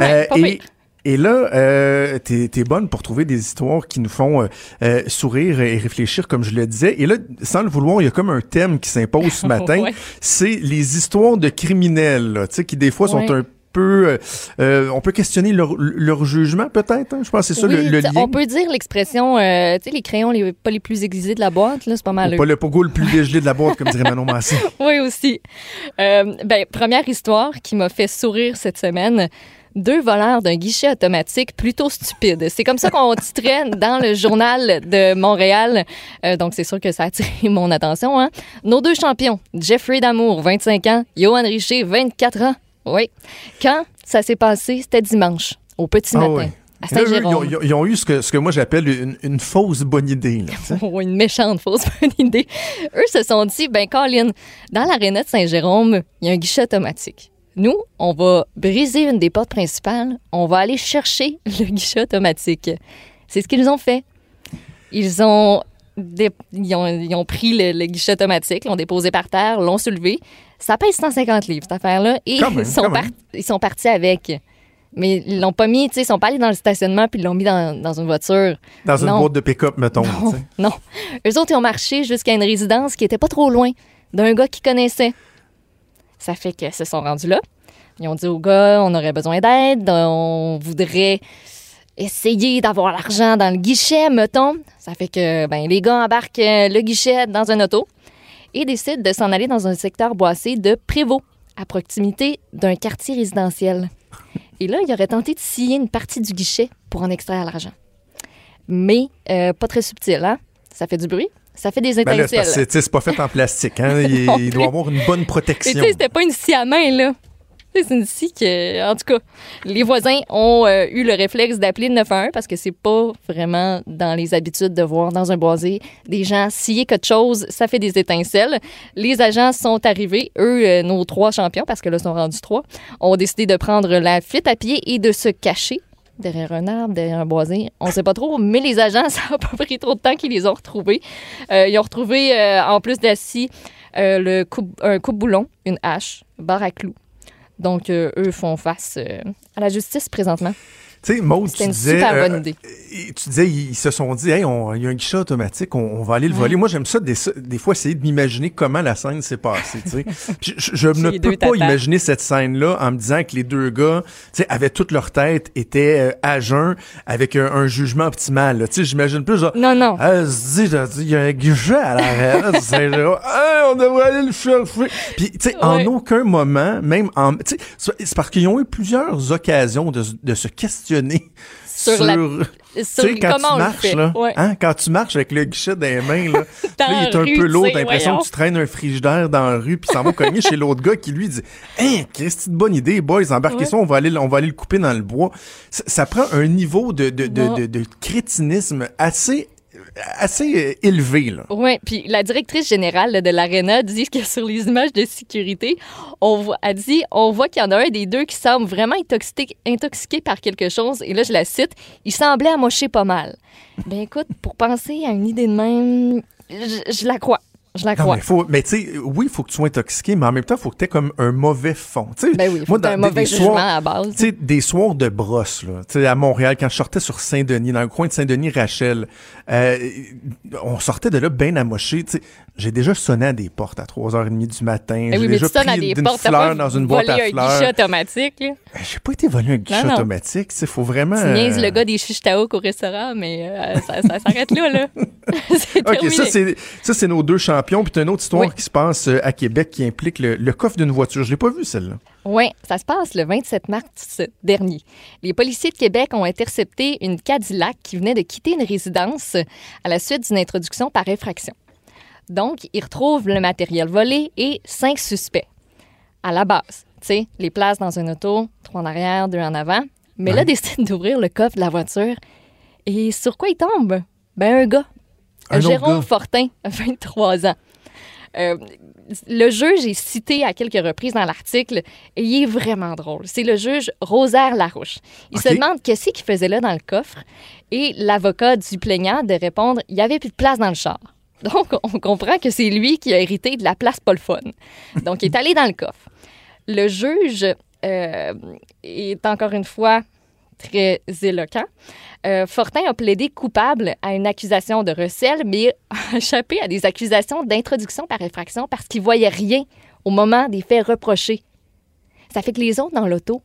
euh, et, et là, euh, t'es es bonne pour trouver des histoires qui nous font euh, euh, sourire et réfléchir, comme je le disais. Et là, sans le vouloir, il y a comme un thème qui s'impose ce matin. C'est les histoires de criminels, tu sais, qui des fois sont un peu, euh, euh, on peut questionner leur, leur jugement peut-être. hein? Je pense que c'est ça Oui, le, le lien. On peut dire l'expression, euh, tu sais, les crayons les, pas les plus aiguisés de la boîte, là, c'est pas mal. Ou pas le pogo le plus dégelé de la boîte, comme dirait Manon Massé. Oui, aussi. Euh, ben, première histoire qui m'a fait sourire cette semaine. Deux voleurs d'un guichet automatique plutôt stupides. C'est comme ça qu'on titrait dans le journal de Montréal. Euh, donc, c'est sûr que ça a attiré mon attention. Hein? Nos deux champions, Jeffrey Damour, 25 ans, Johan Richer, 24 ans. Oui. Quand ça s'est passé, c'était dimanche, au petit Ah matin, oui. à Là, eux, ils, ont, ils eu ce que, ce que moi j'appelle une, une fausse bonne idée. là, une méchante fausse bonne idée. Eux se sont dit, ben Colin, dans l'aréna de Saint-Jérôme, il y a un guichet automatique. Nous, on va briser une des portes principales, on va aller chercher le guichet automatique. C'est ce qu'ils ont fait. Ils ont, dé- ils ont, ils ont pris le, le guichet automatique, l'ont déposé par terre, l'ont soulevé. Ça pèse 150 livres, cette affaire-là, et même, ils, sont quand même. par- ils sont partis avec. Mais ils l'ont pas mis, tu sais, ils sont pas allés dans le stationnement puis ils l'ont mis dans, dans une voiture. Dans une boîte de pick-up, mettons. Non, non. Eux autres, ils ont marché jusqu'à une résidence qui était pas trop loin d'un gars qu'ils connaissaient. Ça fait qu'ils se sont rendus là. Ils ont dit au gars, on aurait besoin d'aide, on voudrait essayer d'avoir l'argent dans le guichet, mettons. Ça fait que ben, les gars embarquent euh, le guichet dans un auto et décident de s'en aller dans un secteur boissé de Prévost, à proximité d'un quartier résidentiel. Et là, il aurait tenté de scier une partie du guichet pour en extraire l'argent. Mais euh, pas très subtil, hein? Ça fait du bruit, ça fait des Ben c'est étincelles. sais, c'est pas fait en plastique. Hein? Il, il doit avoir une bonne Et protection. sais, c'était pas une scie à main, là. C'est une scie que, en tout cas, les voisins ont euh, eu le réflexe d'appeler le 911 parce que c'est pas vraiment dans les habitudes de voir dans un boisé des gens scier quelque chose, ça fait des étincelles. Les agents sont arrivés, eux, euh, nos trois champions, parce que là, ils sont rendus trois, ont décidé de prendre la fuite à pied et de se cacher derrière un arbre, derrière un boisé. On sait pas trop, mais les agents, ça n'a pas pris trop de temps qu'ils les ont retrouvés. Euh, ils ont retrouvé, euh, en plus d'assis, euh, coupe, un coupe-boulon, une hache, barre à clous. Donc, eux font face à la justice présentement. Tu sais, Maud, tu une disais, super euh, bonne idée. et tu disais, ils, ils se sont dit, hey, on- il y a un guichet automatique, on, on va aller le voler. Moi, j'aime ça des, des fois essayer de m'imaginer comment la scène s'est passée. tu sais. Je, je ne peux pas imaginer cette scène-là en me disant que les deux gars, tu sais, avaient toute leur tête, étaient euh, à jeun, avec un, un jugement optimal. Tu sais, j'imagine plus genre. Non, non. Là, il y a un guichet à. Hey, on devrait aller le chercher. Puis, tu sais, en aucun moment, même en, tu sais, c'est c'est parce qu'ils ont eu plusieurs occasions de, de se questionner Sur sur, la- Sur quand comment tu marches, là, Ouais. hein, quand tu marches avec le guichet dans les mains, là, il est un rue, peu lourd, t'as l'impression que tu traînes un frigidaire dans la rue, puis ça va cogner chez l'autre gars qui lui dit Hein, qu'est-ce de bonne idée, boys, embarquez Ouais. ça, on va aller, on va aller le couper dans le bois. Ça, prend un niveau de, de, de, de, de crétinisme assez, assez euh, élevé. Oui, puis la directrice générale de l'ARENA dit que sur les images de sécurité, on voit, a dit on voit qu'il y en a un des deux qui semble vraiment intoxiqué, par quelque chose. Et là, je la cite il semblait amocher pas mal. Ben écoute, pour penser à une idée de même, je la crois. Je la Non, crois. mais faut, mais tu sais, oui, il faut que tu sois intoxiqué, mais en même temps, il faut que tu aies comme un mauvais fond. Tu sais, Ben oui, faut moi, que dans un des- mauvais des jugement soirs- à la base. Tu sais, des soirs de brosse, là. Tu sais, à Montréal, quand je sortais sur Saint-Denis, dans le coin de Saint-Denis-Rachel, euh, on sortait de là bien amoché. Tu sais, j'ai déjà sonné à des portes à 3h30 du matin. Ben j'ai oui, mais déjà tu sonnes à pris des portes, fleur pas dans une boîte à un fleurs. guichet automatique. Là. Ben, J'ai pas été volé un guichet Non, non. automatique. Tu sais, faut vraiment... Tu niaises euh, le gars des chiches au restaurant, mais euh, ça, ça s'arrête là. là. OK, terminé. ça c'est nos deux champions. Puis t'as une autre histoire Oui. qui se passe euh, à Québec qui implique le, le coffre d'une voiture. Je l'ai pas vu celle-là. Oui, ça se passe le 27 mars dernier. Les policiers de Québec ont intercepté une Cadillac qui venait de quitter une résidence à la suite d'une introduction par infraction. Donc, ils retrouvent le matériel volé et cinq suspects. À la base, tu sais, les places dans un auto, trois en arrière, deux en avant. Mais là, décident d'ouvrir le coffre de la voiture. Et sur quoi ils tombent? Ben, un gars. Un Jérôme. Fortin, 23 ans. Euh, le juge est cité à quelques reprises dans l'article et il est vraiment drôle. C'est le juge Rosaire Larouche. Il se demande qu'est-ce qu'il faisait là dans le coffre et l'avocat du plaignant de répondre il n'y avait plus de place dans le char. Donc, on comprend que c'est lui qui a hérité de la place pas le fun. Donc, il est allé dans le coffre. Le juge euh, est encore une fois très éloquent. Euh, Fortin a plaidé coupable à une accusation de recel, mais a échappé à des accusations d'introduction par effraction parce qu'il voyait rien au moment des faits reprochés. Ça fait que les autres dans l'auto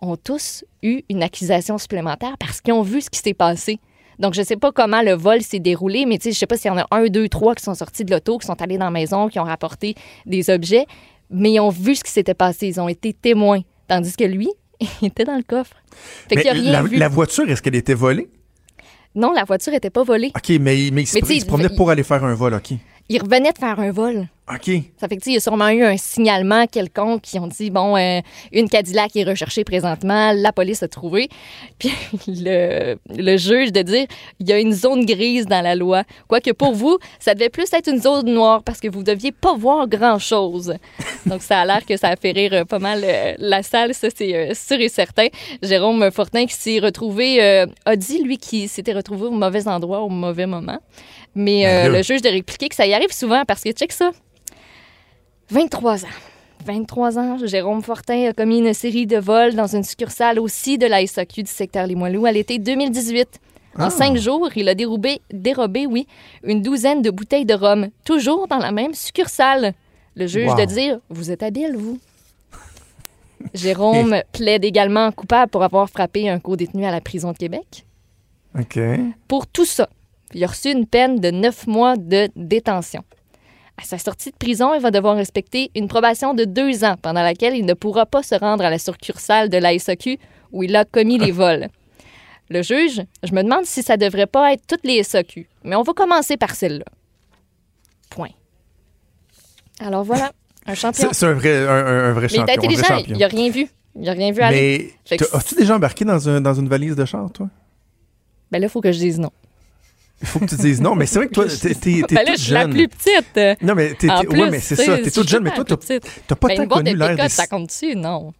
ont tous eu une accusation supplémentaire parce qu'ils ont vu ce qui s'est passé. Donc, je ne sais pas comment le vol s'est déroulé, mais je sais pas s'il y en a un, deux, trois qui sont sortis de l'auto, qui sont allés dans la maison, qui ont rapporté des objets, mais ils ont vu ce qui s'était passé. Ils ont été témoins. Tandis que lui, était dans le coffre. Fait Mais qu'il a rien la, vu. la voiture, est-ce qu'elle était volée? Non, la voiture était pas volée. OK, mais, mais il, se, il promenait pour aller faire un vol, OK. Il revenait de faire un vol. OK. Ça fait que, il y a sûrement eu un signalement quelconque qui ont dit, bon, euh, une Cadillac est recherchée présentement, la police a trouvé. Puis le, le juge de dire, il y a une zone grise dans la loi. Quoique pour vous, ça devait plus être une zone noire parce que vous deviez pas voir grand-chose. Donc, ça a l'air que ça a fait rire euh, pas mal euh, la salle, ça, c'est euh, sûr et certain. Jérôme Fortin qui s'est retrouvé, a dit, lui, qu'il s'était retrouvé au mauvais endroit au mauvais moment. Mais Ben le juge de répliquer que ça y arrive souvent parce que, check ça, 23 ans. 23 ans, Jérôme Fortin a commis une série de vols dans une succursale aussi de la SAQ du secteur Limoilou à l'été 2018. En Ah. cinq jours, il a dérobé, dérobé, oui, une douzaine de bouteilles de rhum, toujours dans la même succursale. Le juge Wow. de dire Vous êtes habile, vous. Jérôme plaide également coupable pour avoir frappé un co-détenu à la prison de Québec. OK. Pour tout ça, il a reçu une peine de neuf mois de détention. À sa sortie de prison, il va devoir respecter une probation de deux ans pendant laquelle il ne pourra pas se rendre à la succursale de la SAQ où il a commis les vols. Le juge, je me demande si ça devrait pas être toutes les SAQ, mais on va commencer par celle-là. Point. Alors voilà, un champion. C'est un vrai, un, un- vrai Mais champion. un vrai intelligent, champion. il a rien vu. Il a rien vu aller. Mais as-tu déjà embarqué dans, un- dans une valise de char, toi? Ben là, il faut que je dise non. Il faut que tu dises non, mais c'est vrai que toi, t'es, t'es, t'es Ben toute je suis la jeune. plus petite. Non, mais t'es, En plus, ouais, mais c'est ça, t'es toute jeune, mais toi, t'as, t'as pas Ben, tant connu l'ère des... ça compte-tu? Non.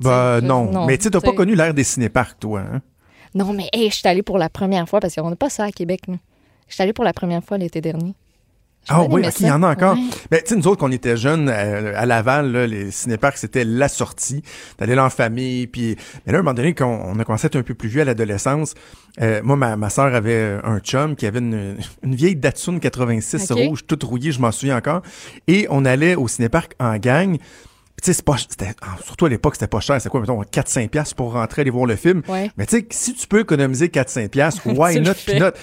Bah Je- non. mais tu sais, t'as pas connu l'ère des cinéparcs, toi, hein? Non, mais hey, je suis allée pour la première fois parce qu'on n'a pas ça à Québec. là. Je suis allée pour la première fois l'été dernier. Ah oui, il y en a encore. Ouais. Ben, tu sais, nous autres, quand on était jeunes, euh, à Laval, là, les cinéparcs, c'était la sortie. D'aller là en famille, puis... Mais là, à un moment donné, quand on a commencé à être un peu plus vieux à l'adolescence, euh, moi, ma, ma soeur avait un chum qui avait une, une vieille Datsun 86 Ok. rouge, toute rouillée, je m'en souviens encore. Et on allait au cinéparc en gang. Tu sais, c'est pas... c'était- Surtout à l'époque, c'était pas cher. C'est quoi, mettons, 4-5 piastres pour rentrer aller voir le film? Ouais. Mais tu sais, si tu peux économiser 4-5 piastres, why not? peanut?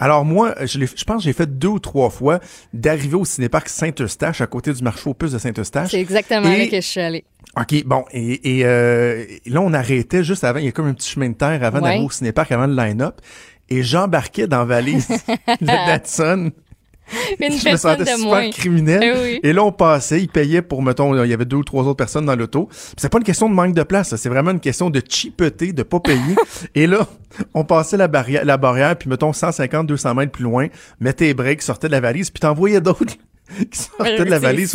Alors moi, je, l'ai- je pense que j'ai fait deux ou trois fois d'arriver au cinéparc Saint-Eustache, à côté du marché aux puces de Saint-Eustache. C'est exactement Et- là que je suis allée. OK, bon, et, et, euh, là, on arrêtait juste avant, il y a comme un petit chemin de terre avant Ouais. d'arriver au cinéparc, avant le line-up, et j'embarquais dans la valise de Datsun. Une je me sentais de super moins. criminel. Eh oui. Et là, on passait, il payait pour, mettons, il y avait deux ou trois autres personnes dans l'auto. C'est pas une question de manque de place, c'est vraiment une question de cheapeter, de pas payer. et là, on passait la barrière, la barrière, puis mettons 150, 200 mètres plus loin, mettais les breaks, sortais de la valise, puis t'envoyais d'autres qui sortaient de la valise.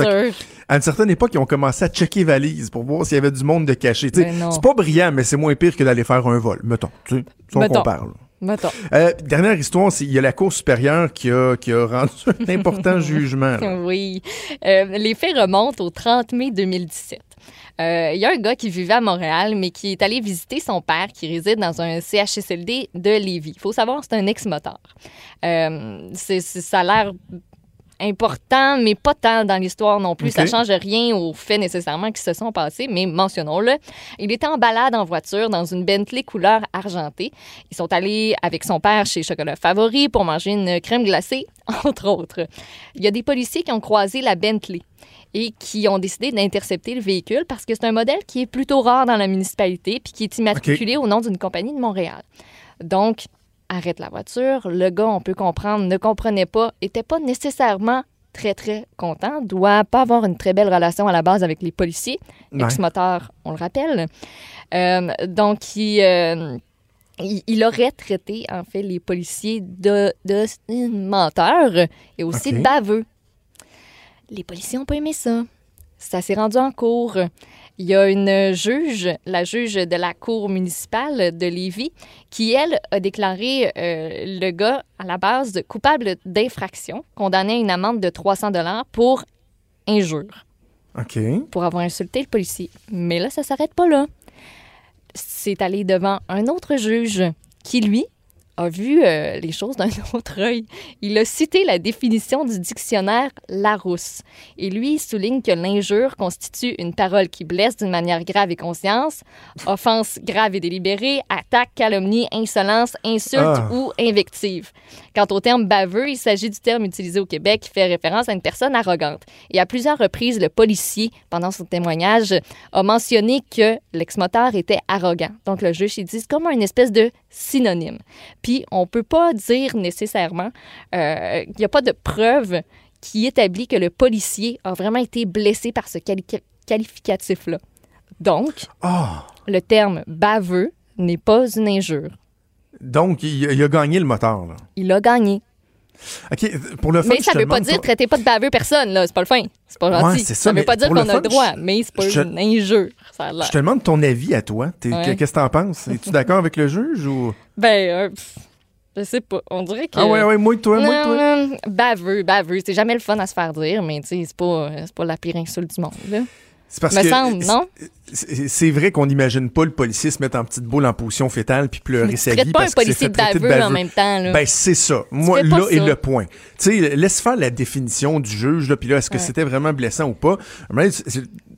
À une certaine époque, ils ont commencé à checker valise pour voir s'il y avait du monde de caché. Ben c'est pas brillant, mais c'est moins pire que d'aller faire un vol. Mettons, tu sais, c'est on compare. là. Mettons. Euh, dernière histoire, il y a la Cour supérieure qui a, qui a rendu un important jugement. là. Oui. Euh, les faits remontent au 30 mai 2017. Euh, Il y a un gars qui vivait à Montréal, mais qui est allé visiter son père qui réside dans un CHSLD de Lévis. Il faut savoir, c'est un ex-moteur. Ça a l'air important, mais pas tant dans l'histoire non plus. Ok. Ça change rien aux faits nécessairement qui se sont passés, mais mentionnons-le. Il était en balade en voiture dans une Bentley couleur argentée. Ils sont allés avec son père chez Chocolat Favori pour manger une crème glacée, entre autres. Il y a des policiers qui ont croisé la Bentley et qui ont décidé d'intercepter le véhicule parce que c'est un modèle qui est plutôt rare dans la municipalité puis qui est immatriculé au nom d'une compagnie de Montréal. Donc, arrête la voiture. Le gars, on peut comprendre, ne comprenait pas, était pas nécessairement très, très content, doit pas avoir une très belle relation à la base avec les policiers. Ouais. Ex-moteur, on le rappelle. Euh, donc, il, euh, il, il aurait traité, en fait, les policiers de, de menteurs et aussi OK. de baveux. Les policiers n'ont pas aimé ça. Ça s'est rendu en cours. Il y a une juge, la juge de la cour municipale de Lévis, qui, elle, a déclaré euh, le gars, à la base, coupable d'infraction, condamné à une amende de 300 dollars pour injure, OK. pour avoir insulté le policier. Mais là, ça s'arrête pas là. C'est allé devant un autre juge qui, lui, a vu euh, les choses d'un autre œil. Il a cité la définition du dictionnaire Larousse. Et lui, il souligne que l'injure constitue une parole qui blesse d'une manière grave et conscience, offense grave et délibérée, attaque, calomnie, insolence, insulte Ah. ou invective. Quant au terme baveux, il s'agit du terme utilisé au Québec qui fait référence à une personne arrogante. Et à plusieurs reprises, le policier, pendant son témoignage, a mentionné que l'ex-moteur était arrogant. Donc le juge, il dit c'est comme une espèce de synonyme. Puis on peut pas dire nécessairement, euh, il n'y a pas de preuve qui établit que le policier a vraiment été blessé par ce quali- qualificatif-là. Donc, Ah! le terme baveux n'est pas une injure. Donc, il, il a gagné le moteur, là. Il a gagné. OK, pour le fun, Mais ça te veut pas dire toi- traitez pas de baveux personne, là. C'est pas le fin. C'est pas gentil. c'est ça, veut pas dire qu'on a le droit, mais c'est pas je- une injure. Ça. Je te demande ton avis à toi. Ouais. Qu'est-ce que t'en penses? Es-tu d'accord avec le juge ou... Ben, euh, pff, je sais pas. On dirait que. Ah ouais, ouais, moi toi, moi toi. baveux, baveux. C'est jamais le fun à se faire dire, mais tu sais, c'est pas, c'est pas la pire insulte du monde, là. C'est parce Me que semble, non? C'est vrai qu'on n'imagine pas le policier se mettre en petite boule en position fétale puis pleurer tu sa vie pas un parce qu'il s'est policier fait de baveux, en même temps, là. Ben c'est ça. Moi fais pas là est le point. Tu sais, laisse faire la définition du juge là, puis là est-ce que Ouais. c'était vraiment blessant ou pas? Mais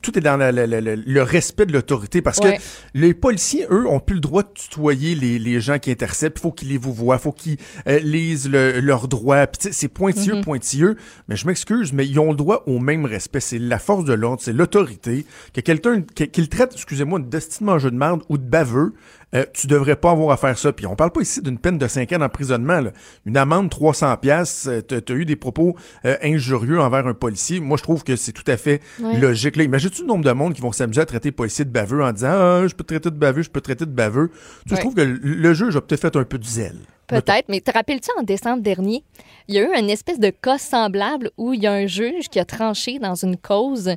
tout est dans la- la- la- la- le respect de l'autorité parce Ouais. que les policiers eux ont plus le droit de tutoyer les, les gens qui interceptent. Il faut qu'ils les vous voient, faut qu'ils euh, lisent le- leurs droits. Puis tu sais, c'est pointilleux, Mm-hmm. pointilleux. Mais je m'excuse, mais ils ont le droit au même respect. C'est la force de l'ordre, c'est l'autorité. Que quelqu'un que- qu'il traite, excusez-moi, de mangeux de merde ou de baveux, euh, tu devrais pas avoir à faire ça. Puis on parle pas ici d'une peine de 5 ans d'emprisonnement. là. Une amende 300 pièces. T'as t'as eu des propos euh, injurieux envers un policier. Moi, je trouve que c'est tout à fait Ouais. logique. Là, imagine-tu le nombre de monde qui vont s'amuser à traiter le policier de baveux en disant ah, je peux te traiter de baveux, je peux te traiter de baveux. Tu Ouais. Je trouve que le, le juge a peut-être fait un peu de zèle? Peut-être, mais te rappelles-tu en décembre dernier, il y a eu une espèce de cas semblable où il y a un juge qui a tranché dans une cause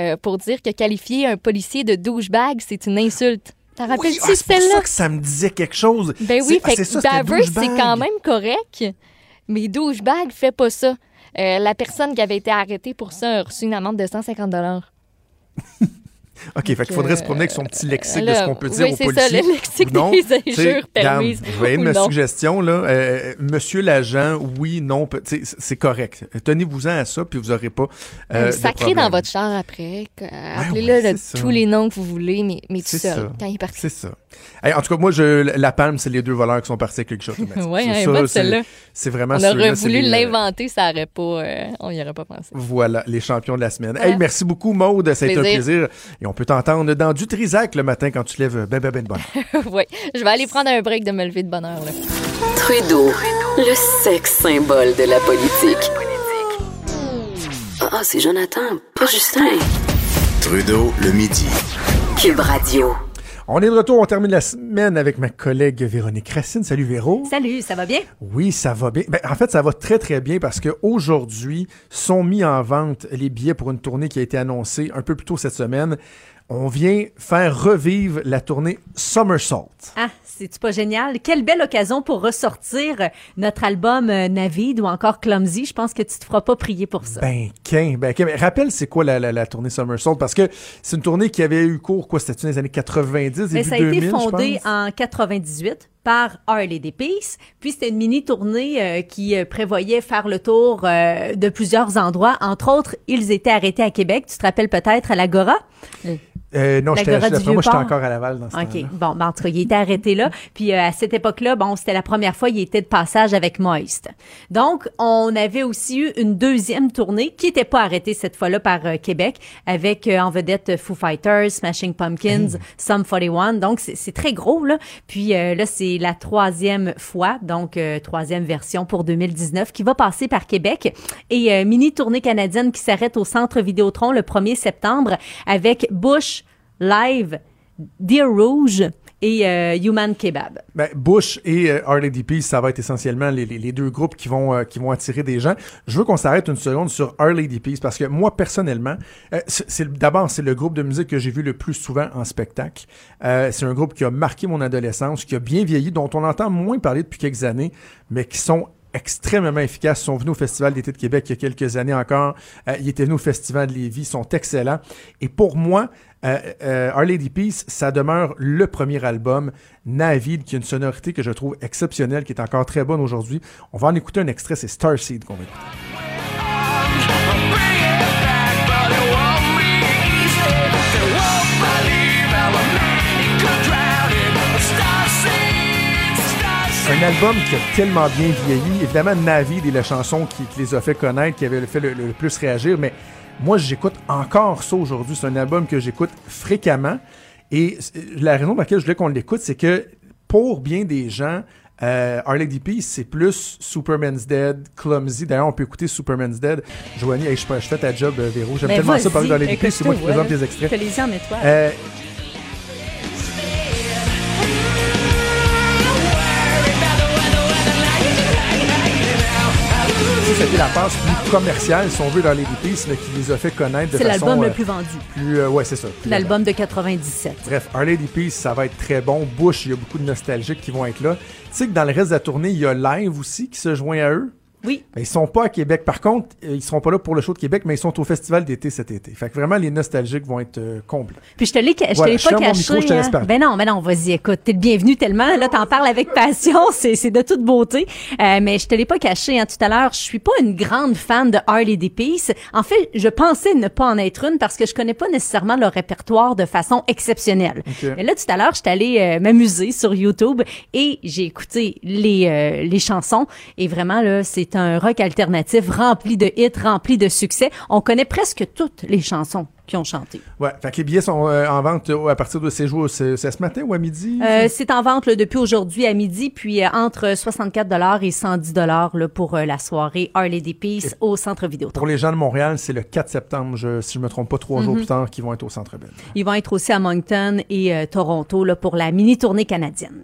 euh, pour dire que qualifier un policier de douchebag, c'est une insulte. T'en Oui, rappelles-tu ah, c'est pour celle-là? ça que ça me disait quelque chose. Ben oui, ah, fait c'est que ça, c'est quand même correct, mais douchebag fait pas ça. Euh, la personne qui avait été arrêtée pour ça a reçu une amende de 150 OK, fait qu'il faudrait se promener avec son petit lexique de ce qu'on peut dire aux c'est ça, policiers. le lexique non. des injures permises Vous voyez ma suggestion, là. euh, monsieur l'agent, oui, non, c'est correct. Tenez-vous-en à ça, puis vous n'aurez pas. euh, Sacré dans votre char après. Appelez-le ouais, tous les noms que vous voulez, mais, mais tout seul, ça. quand il est parti. C'est ça. Hey, en tout cas, moi, je, la palme, c'est les deux voleurs qui sont partis avec le guichet automatique. Ouais, C'est elle est ça, bonne, c'est- celle-là. C'est vraiment On aurait voulu les, euh, l'inventer, ça aurait pas, euh, on y aurait pas pensé. Voilà, les champions de la semaine. Hey, merci beaucoup, Maude. Ça a été un Plaisir. Et on peut t'entendre dans du Trisac le matin quand tu lèves ben, ben, ben de bonne. oui, je vais aller prendre un break de me lever de bonne heure. Là. Trudeau, le sexe symbole de la politique. Ah, ah, c'est Jonathan, pas Justin. Trudeau, le midi. Cube Radio. On est de retour, on termine la semaine avec ma collègue Véronique Racine. Salut Véro. Salut, ça va bien? Oui, ça va bien. Ben, en fait, ça va très très bien parce que aujourd'hui sont mis en vente les billets pour une tournée qui a été annoncée un peu plus tôt cette semaine. On vient faire revivre la tournée Somersault. Ah, c'est-tu pas génial? Quelle belle occasion pour ressortir notre album euh, Navid ou encore Clumsy. Je pense que tu te feras pas prier pour ça. Ben, qu'un, ben, qu'un. Rappelle, c'est quoi la, la, la tournée Somersault? Parce que c'est une tournée qui avait eu cours, quoi, c'était dans les années 90, début Mais ça a 2000, été fondé en 98 par Harley Peace. Puis c'était une mini tournée euh, qui euh, prévoyait faire le tour euh, de plusieurs endroits. Entre autres, ils étaient arrêtés à Québec. Tu te rappelles peut-être à l'Agora? Euh, non, j'étais, moi, j'étais encore à Laval dans ce OK. Bon, ben, en tout cas, il était arrêté là. Puis euh, à cette époque-là, bon, c'était la première fois il était de passage avec Moist. Donc, on avait aussi eu une deuxième tournée qui n'était pas arrêtée cette fois-là par euh, Québec avec en vedette Foo Fighters, Smashing Pumpkins, Sum 41. Donc, c'est très gros, là. Puis là, c'est la troisième fois, donc euh, troisième version pour 2019 qui va passer par Québec. Et euh, mini tournée canadienne qui s'arrête au Centre Vidéotron le 1er septembre avec Bush Live, Deer Rouge et euh, Human Kebab. Ben, Bush et euh, Harley DP, ça va être essentiellement les, deux groupes qui vont, euh, qui vont attirer des gens. Je veux qu'on s'arrête une seconde sur Harley DP parce que moi, personnellement, euh, d'abord, c'est le groupe de musique que j'ai vu le plus souvent en spectacle. Euh, c'est un groupe qui a marqué mon adolescence, qui a bien vieilli, dont on entend moins parler depuis quelques années, mais qui sont extrêmement efficaces. Ils sont venus au Festival d'été de Québec il y a quelques années encore. Ils étaient venus au Festival de Lévis. Ils sont excellents. Et pour moi, Euh, euh, Our Lady Peace, ça demeure le premier album, Navid, qui a une sonorité que je trouve exceptionnelle, qui est encore très bonne aujourd'hui. On va en écouter un extrait, c'est Starseed qu'on va écouter. Un album qui a tellement bien vieilli. Évidemment, Navid est la chanson qui, les a fait connaître, qui avait fait le plus réagir, mais moi, j'écoute encore ça aujourd'hui. C'est un album que j'écoute fréquemment. Et la raison pour laquelle je voulais qu'on l'écoute, c'est que pour bien des gens, euh, Peace, c'est plus Superman's Dead, Clumsy. D'ailleurs, on peut écouter Superman's Dead. Joanie, hey, je, je fais ta job, euh, Véro. J'aime Ben, tellement ça parler Lady Peace. C'est moi qui présente les extraits. Les en étoile. Euh, c'était la passe plus commerciale, si on veut, dans les Peace, mais qui les a fait connaître de C'est façon... l'album euh, le plus vendu. plus, euh, ouais, c'est ça. L'album de 97. Bref, Our Lady Peace, ça va être très bon. Bush, il y a beaucoup de nostalgiques qui vont être là. Tu sais que dans le reste de la tournée, il y a Live aussi qui se joint à eux? Oui. Ben, ils sont pas à Québec. Par contre, euh, ils seront pas là pour le show de Québec, mais ils sont au festival d'été cet été. Fait que vraiment, les nostalgiques vont être euh, complets. Puis je te l'ai, je Voilà, te l'ai je pas caché. micro, je te hein. Ben non, ben non, vas-y, écoute, t'es le bienvenu tellement. Là, t'en parles avec passion, c'est, c'est de toute beauté. Euh, mais je te l'ai pas caché hein, tout à l'heure. Je suis pas une grande fan de Harley D. Peace. En fait, je pensais ne pas en être une parce que je connais pas nécessairement leur répertoire de façon exceptionnelle. Ok. Mais là, tout à l'heure, j'étais allée euh, m'amuser sur YouTube et j'ai écouté les, les chansons. Et vraiment, là, c'est un rock alternatif rempli de hits, rempli de succès. On connaît presque toutes les chansons qu'ils ont chantées. Ouais, fait que les billets sont euh, en vente euh, à partir de ces jours. C'est ce matin ou à midi? Euh, c'est en vente là, depuis aujourd'hui à midi, puis euh, entre 64 dollars et 110 dollars pour la soirée Harley D. Peace au Centre Vidéo. Pour les gens de Montréal, c'est le 4 septembre, je- si je me trompe pas, trois Mhm. jours plus tard, qui vont être au Centre Bell. Ils vont être aussi à Moncton et Toronto là, pour la mini-tournée canadienne.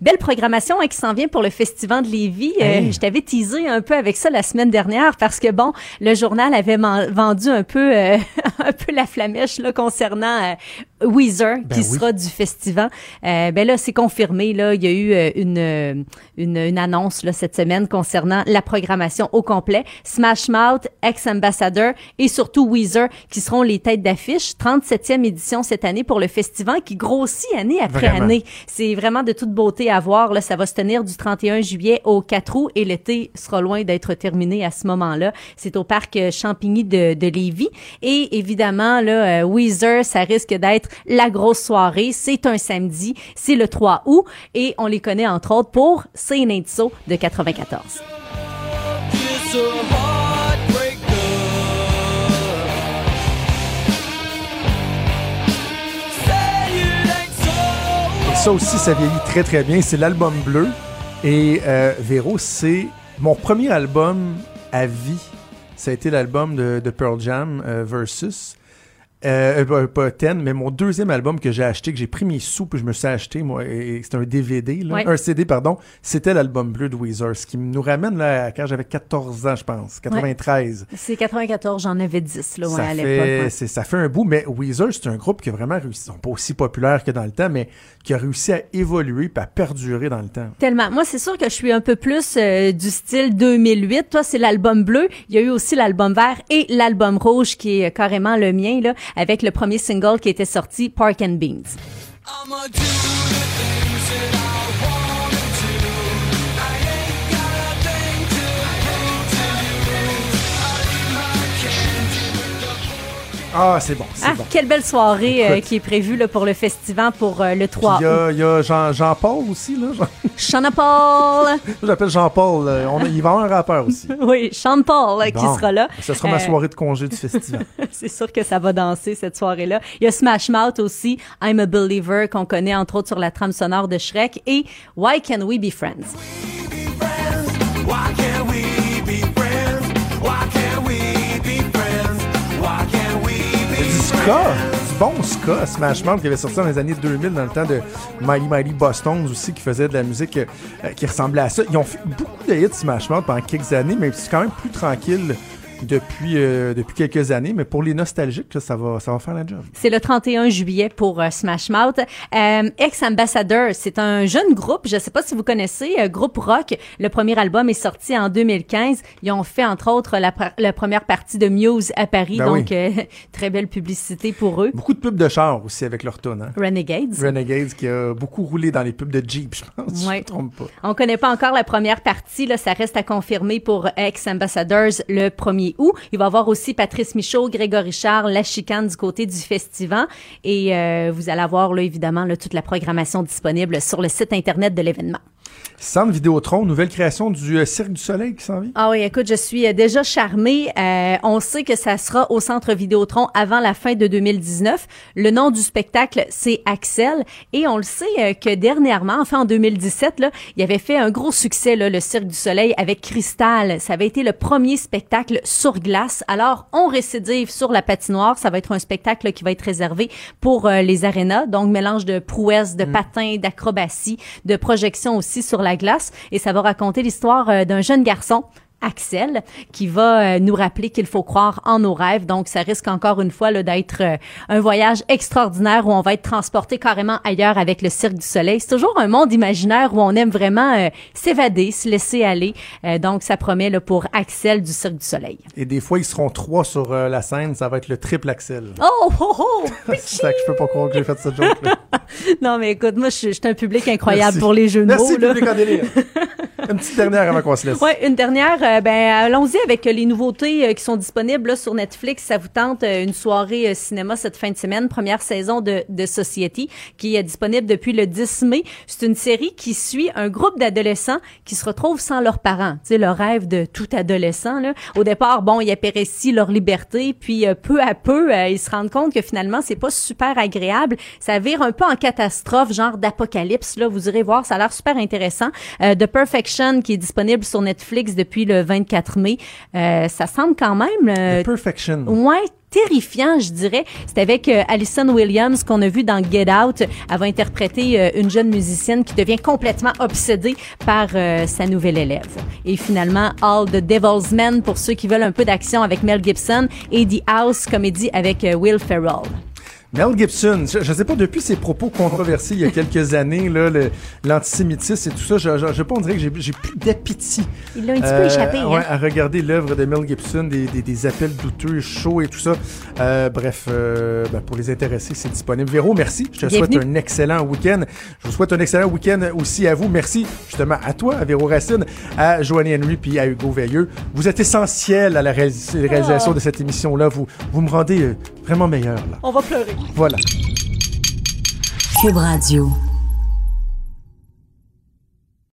Belle programmation hein, qui s'en vient pour le Festival de Lévis. Euh, je t'avais teasé un peu avec ça la semaine dernière parce que bon, le journal avait vendu un peu euh, un peu la flamèche là concernant euh, Weezer Ben qui oui. sera du festival. Euh, ben là, c'est confirmé là, il y a eu euh, une, une une annonce là cette semaine concernant la programmation au complet. Smash Mouth, ex-ambassadeur et surtout Weezer qui seront les têtes d'affiche. 37e édition cette année pour le festival qui grossit année après Vraiment. année. C'est vraiment de toute à voir. Là, ça va se tenir du 31 juillet au 4 août et l'été sera loin d'être terminé à ce moment-là. C'est au parc euh, Champigny de, de Lévis. Et évidemment, là, euh, Weezer, ça risque d'être la grosse soirée. C'est un samedi. C'est le 3 août. Et on les connaît entre autres pour So de 94. Ça aussi, ça vieillit très très bien. C'est l'album bleu. Et euh, Véro, c'est mon premier album à vie. Ça a été l'album de, de Pearl Jam euh, Versus. Euh, euh, pas Ten, mais mon deuxième album que j'ai acheté, que j'ai pris mes sous, puis je me suis acheté, moi, et, c'est un DVD, là, Ouais. un CD, pardon, c'était l'album bleu de Weezer, ce qui nous ramène là, à quand j'avais 14 ans, je pense, 93. C'est 94, j'en avais 10 là, ouais, ça, à l'époque. ça fait un bout, mais Weezer, c'est un groupe qui a vraiment réussi, ils sont pas aussi populaires que dans le temps, mais qui a réussi à évoluer et à perdurer dans le temps. Tellement. Moi, c'est sûr que je suis un peu plus euh, du style 2008. Toi, c'est l'album bleu. Il y a eu aussi l'album vert et l'album rouge qui est carrément le mien, là, avec le premier single qui était sorti, Park and Beans. Ah, c'est bon, Ah, bon. quelle belle soirée euh, qui est prévue là, pour le festival pour euh, le Puis 3 Il y août. a, il y a Jean, Jean-Paul aussi, là. Jean- Sean Paul. J'appelle Jean-Paul. euh, il va y avoir un rappeur aussi. oui, Sean Paul Bon. qui sera là. Ce sera ma soirée de congé du festival. C'est sûr que ça va danser cette soirée-là. Il y a Smash Mouth aussi, I'm a Believer qu'on connaît entre autres sur la trame sonore de Shrek et Why Can We Be Friends? Du bon ska, Smash Mouth qui avait sorti dans les années 2000 dans le temps de Mighty Mighty Boston aussi qui faisait de la musique euh, qui ressemblait à ça. Ils ont fait beaucoup de hits Smash Mouth pendant quelques années, mais c'est quand même plus tranquille depuis, euh, depuis quelques années, mais pour les nostalgiques, là, ça, va, ça va faire la job. C'est le 31 juillet pour euh, Smash Mouth. Euh, Ex-Ambassador, c'est un jeune groupe, je sais pas si vous connaissez, euh, groupe rock. Le premier album est sorti en 2015. Ils ont fait, entre autres, la, pr- la première partie de Muse à Paris, Ben donc euh, très belle publicité pour eux. Beaucoup de pubs de char aussi avec leur tonne. Hein? Renegades. Renegades qui a beaucoup roulé dans les pubs de Jeep, je pense. si Je Ouais. me trompe pas. On connaît pas encore la première partie, là, ça reste à confirmer pour Ex-Ambassadors le 1er août. Il va y avoir aussi Patrice Michaud, Grégory Charles, La Chicane du côté du festival. Et euh, vous allez avoir, là, évidemment, toute la programmation disponible sur le site Internet de l'événement. Centre Vidéotron, nouvelle création du euh, Cirque du Soleil qui s'en vient. Ah oui, écoute, je suis euh, déjà charmée. Euh, on sait que ça sera au Centre Vidéotron avant la fin de 2019. Le nom du spectacle, c'est Axel. Et on le sait euh, que dernièrement, enfin en 2017, là, il avait fait un gros succès, là, le Cirque du Soleil avec Cristal. Ça avait été le premier spectacle sur glace. Alors, on récidive sur la patinoire. Ça va être un spectacle là, qui va être réservé pour les arénas. Donc, mélange de prouesse, de patins, d'acrobatie, de projection aussi sur la glace. Et ça va raconter l'histoire euh, d'un jeune garçon Axel, qui va euh, nous rappeler qu'il faut croire en nos rêves. Donc, ça risque encore une fois là, d'être euh, un voyage extraordinaire où on va être transporté carrément ailleurs avec le Cirque du Soleil. C'est toujours un monde imaginaire où on aime vraiment euh, s'évader, se laisser aller. Euh, donc, ça promet là, pour Axel du Cirque du Soleil. Et des fois, ils seront trois sur euh, la scène, ça va être le triple Axel. Oh, oh, oh! C'est ça que je peux pas croire que j'ai fait cette joke-là. non, mais écoute, moi, je suis un public incroyable Merci. pour les jeux de Merci, mots. là. public en délire. Une petite dernière avant qu'on se laisse. Ouais, une dernière. euh, ben, allons-y avec les nouveautés euh, qui sont disponibles là, sur Netflix. Ça vous tente euh, une soirée cinéma cette fin de semaine, première saison de, de Society, qui est disponible depuis le 10 mai. C'est une série qui suit un groupe d'adolescents qui se retrouvent sans leurs parents. Tu sais, le rêve de tout adolescent. Là. Au départ, bon, ils apprécient leur liberté, puis peu à peu, ils se rendent compte que finalement, c'est pas super agréable. Ça vire un peu en catastrophe, genre d'apocalypse. Là, vous irez voir, ça a l'air super intéressant. The Perfection, qui est disponible sur Netflix depuis le 24 mai. Euh, ça semble quand même... euh, The Perfection. Ouais, terrifiant, je dirais. C'est avec euh, Alison Williams qu'on a vu dans Get Out. Elle va interpréter euh, une jeune musicienne qui devient complètement obsédée par euh, sa nouvelle élève. Et finalement, All the Devil's Men pour ceux qui veulent un peu d'action avec Mel Gibson et The House comédie avec euh, Will Ferrell. Mel Gibson, je, je sais pas, depuis ses propos controversés il y a quelques années, là, l'antisémitisme et tout ça, je, je, je pas, on dirait que j'ai plus d'appétit. Il l'a un petit peu Euh, échappé. hein? ouais, à regarder l'œuvre de Mel Gibson, des, des, des appels douteux, chauds et tout ça. Euh, bref, euh, ben, pour les intéressés, c'est disponible. Véro, merci. Je te Bienvenue. souhaite un excellent week-end. Je vous souhaite un excellent week-end aussi à vous. Merci justement à toi, à Véro Racine, à Joanny Henry puis à Hugo Veilleux. Vous êtes essentiels à la réalis- réalisation Oh. de cette émission-là. Vous, vous me rendez euh, vraiment meilleur. Là. On va pleurer. Voilà. Cube Radio.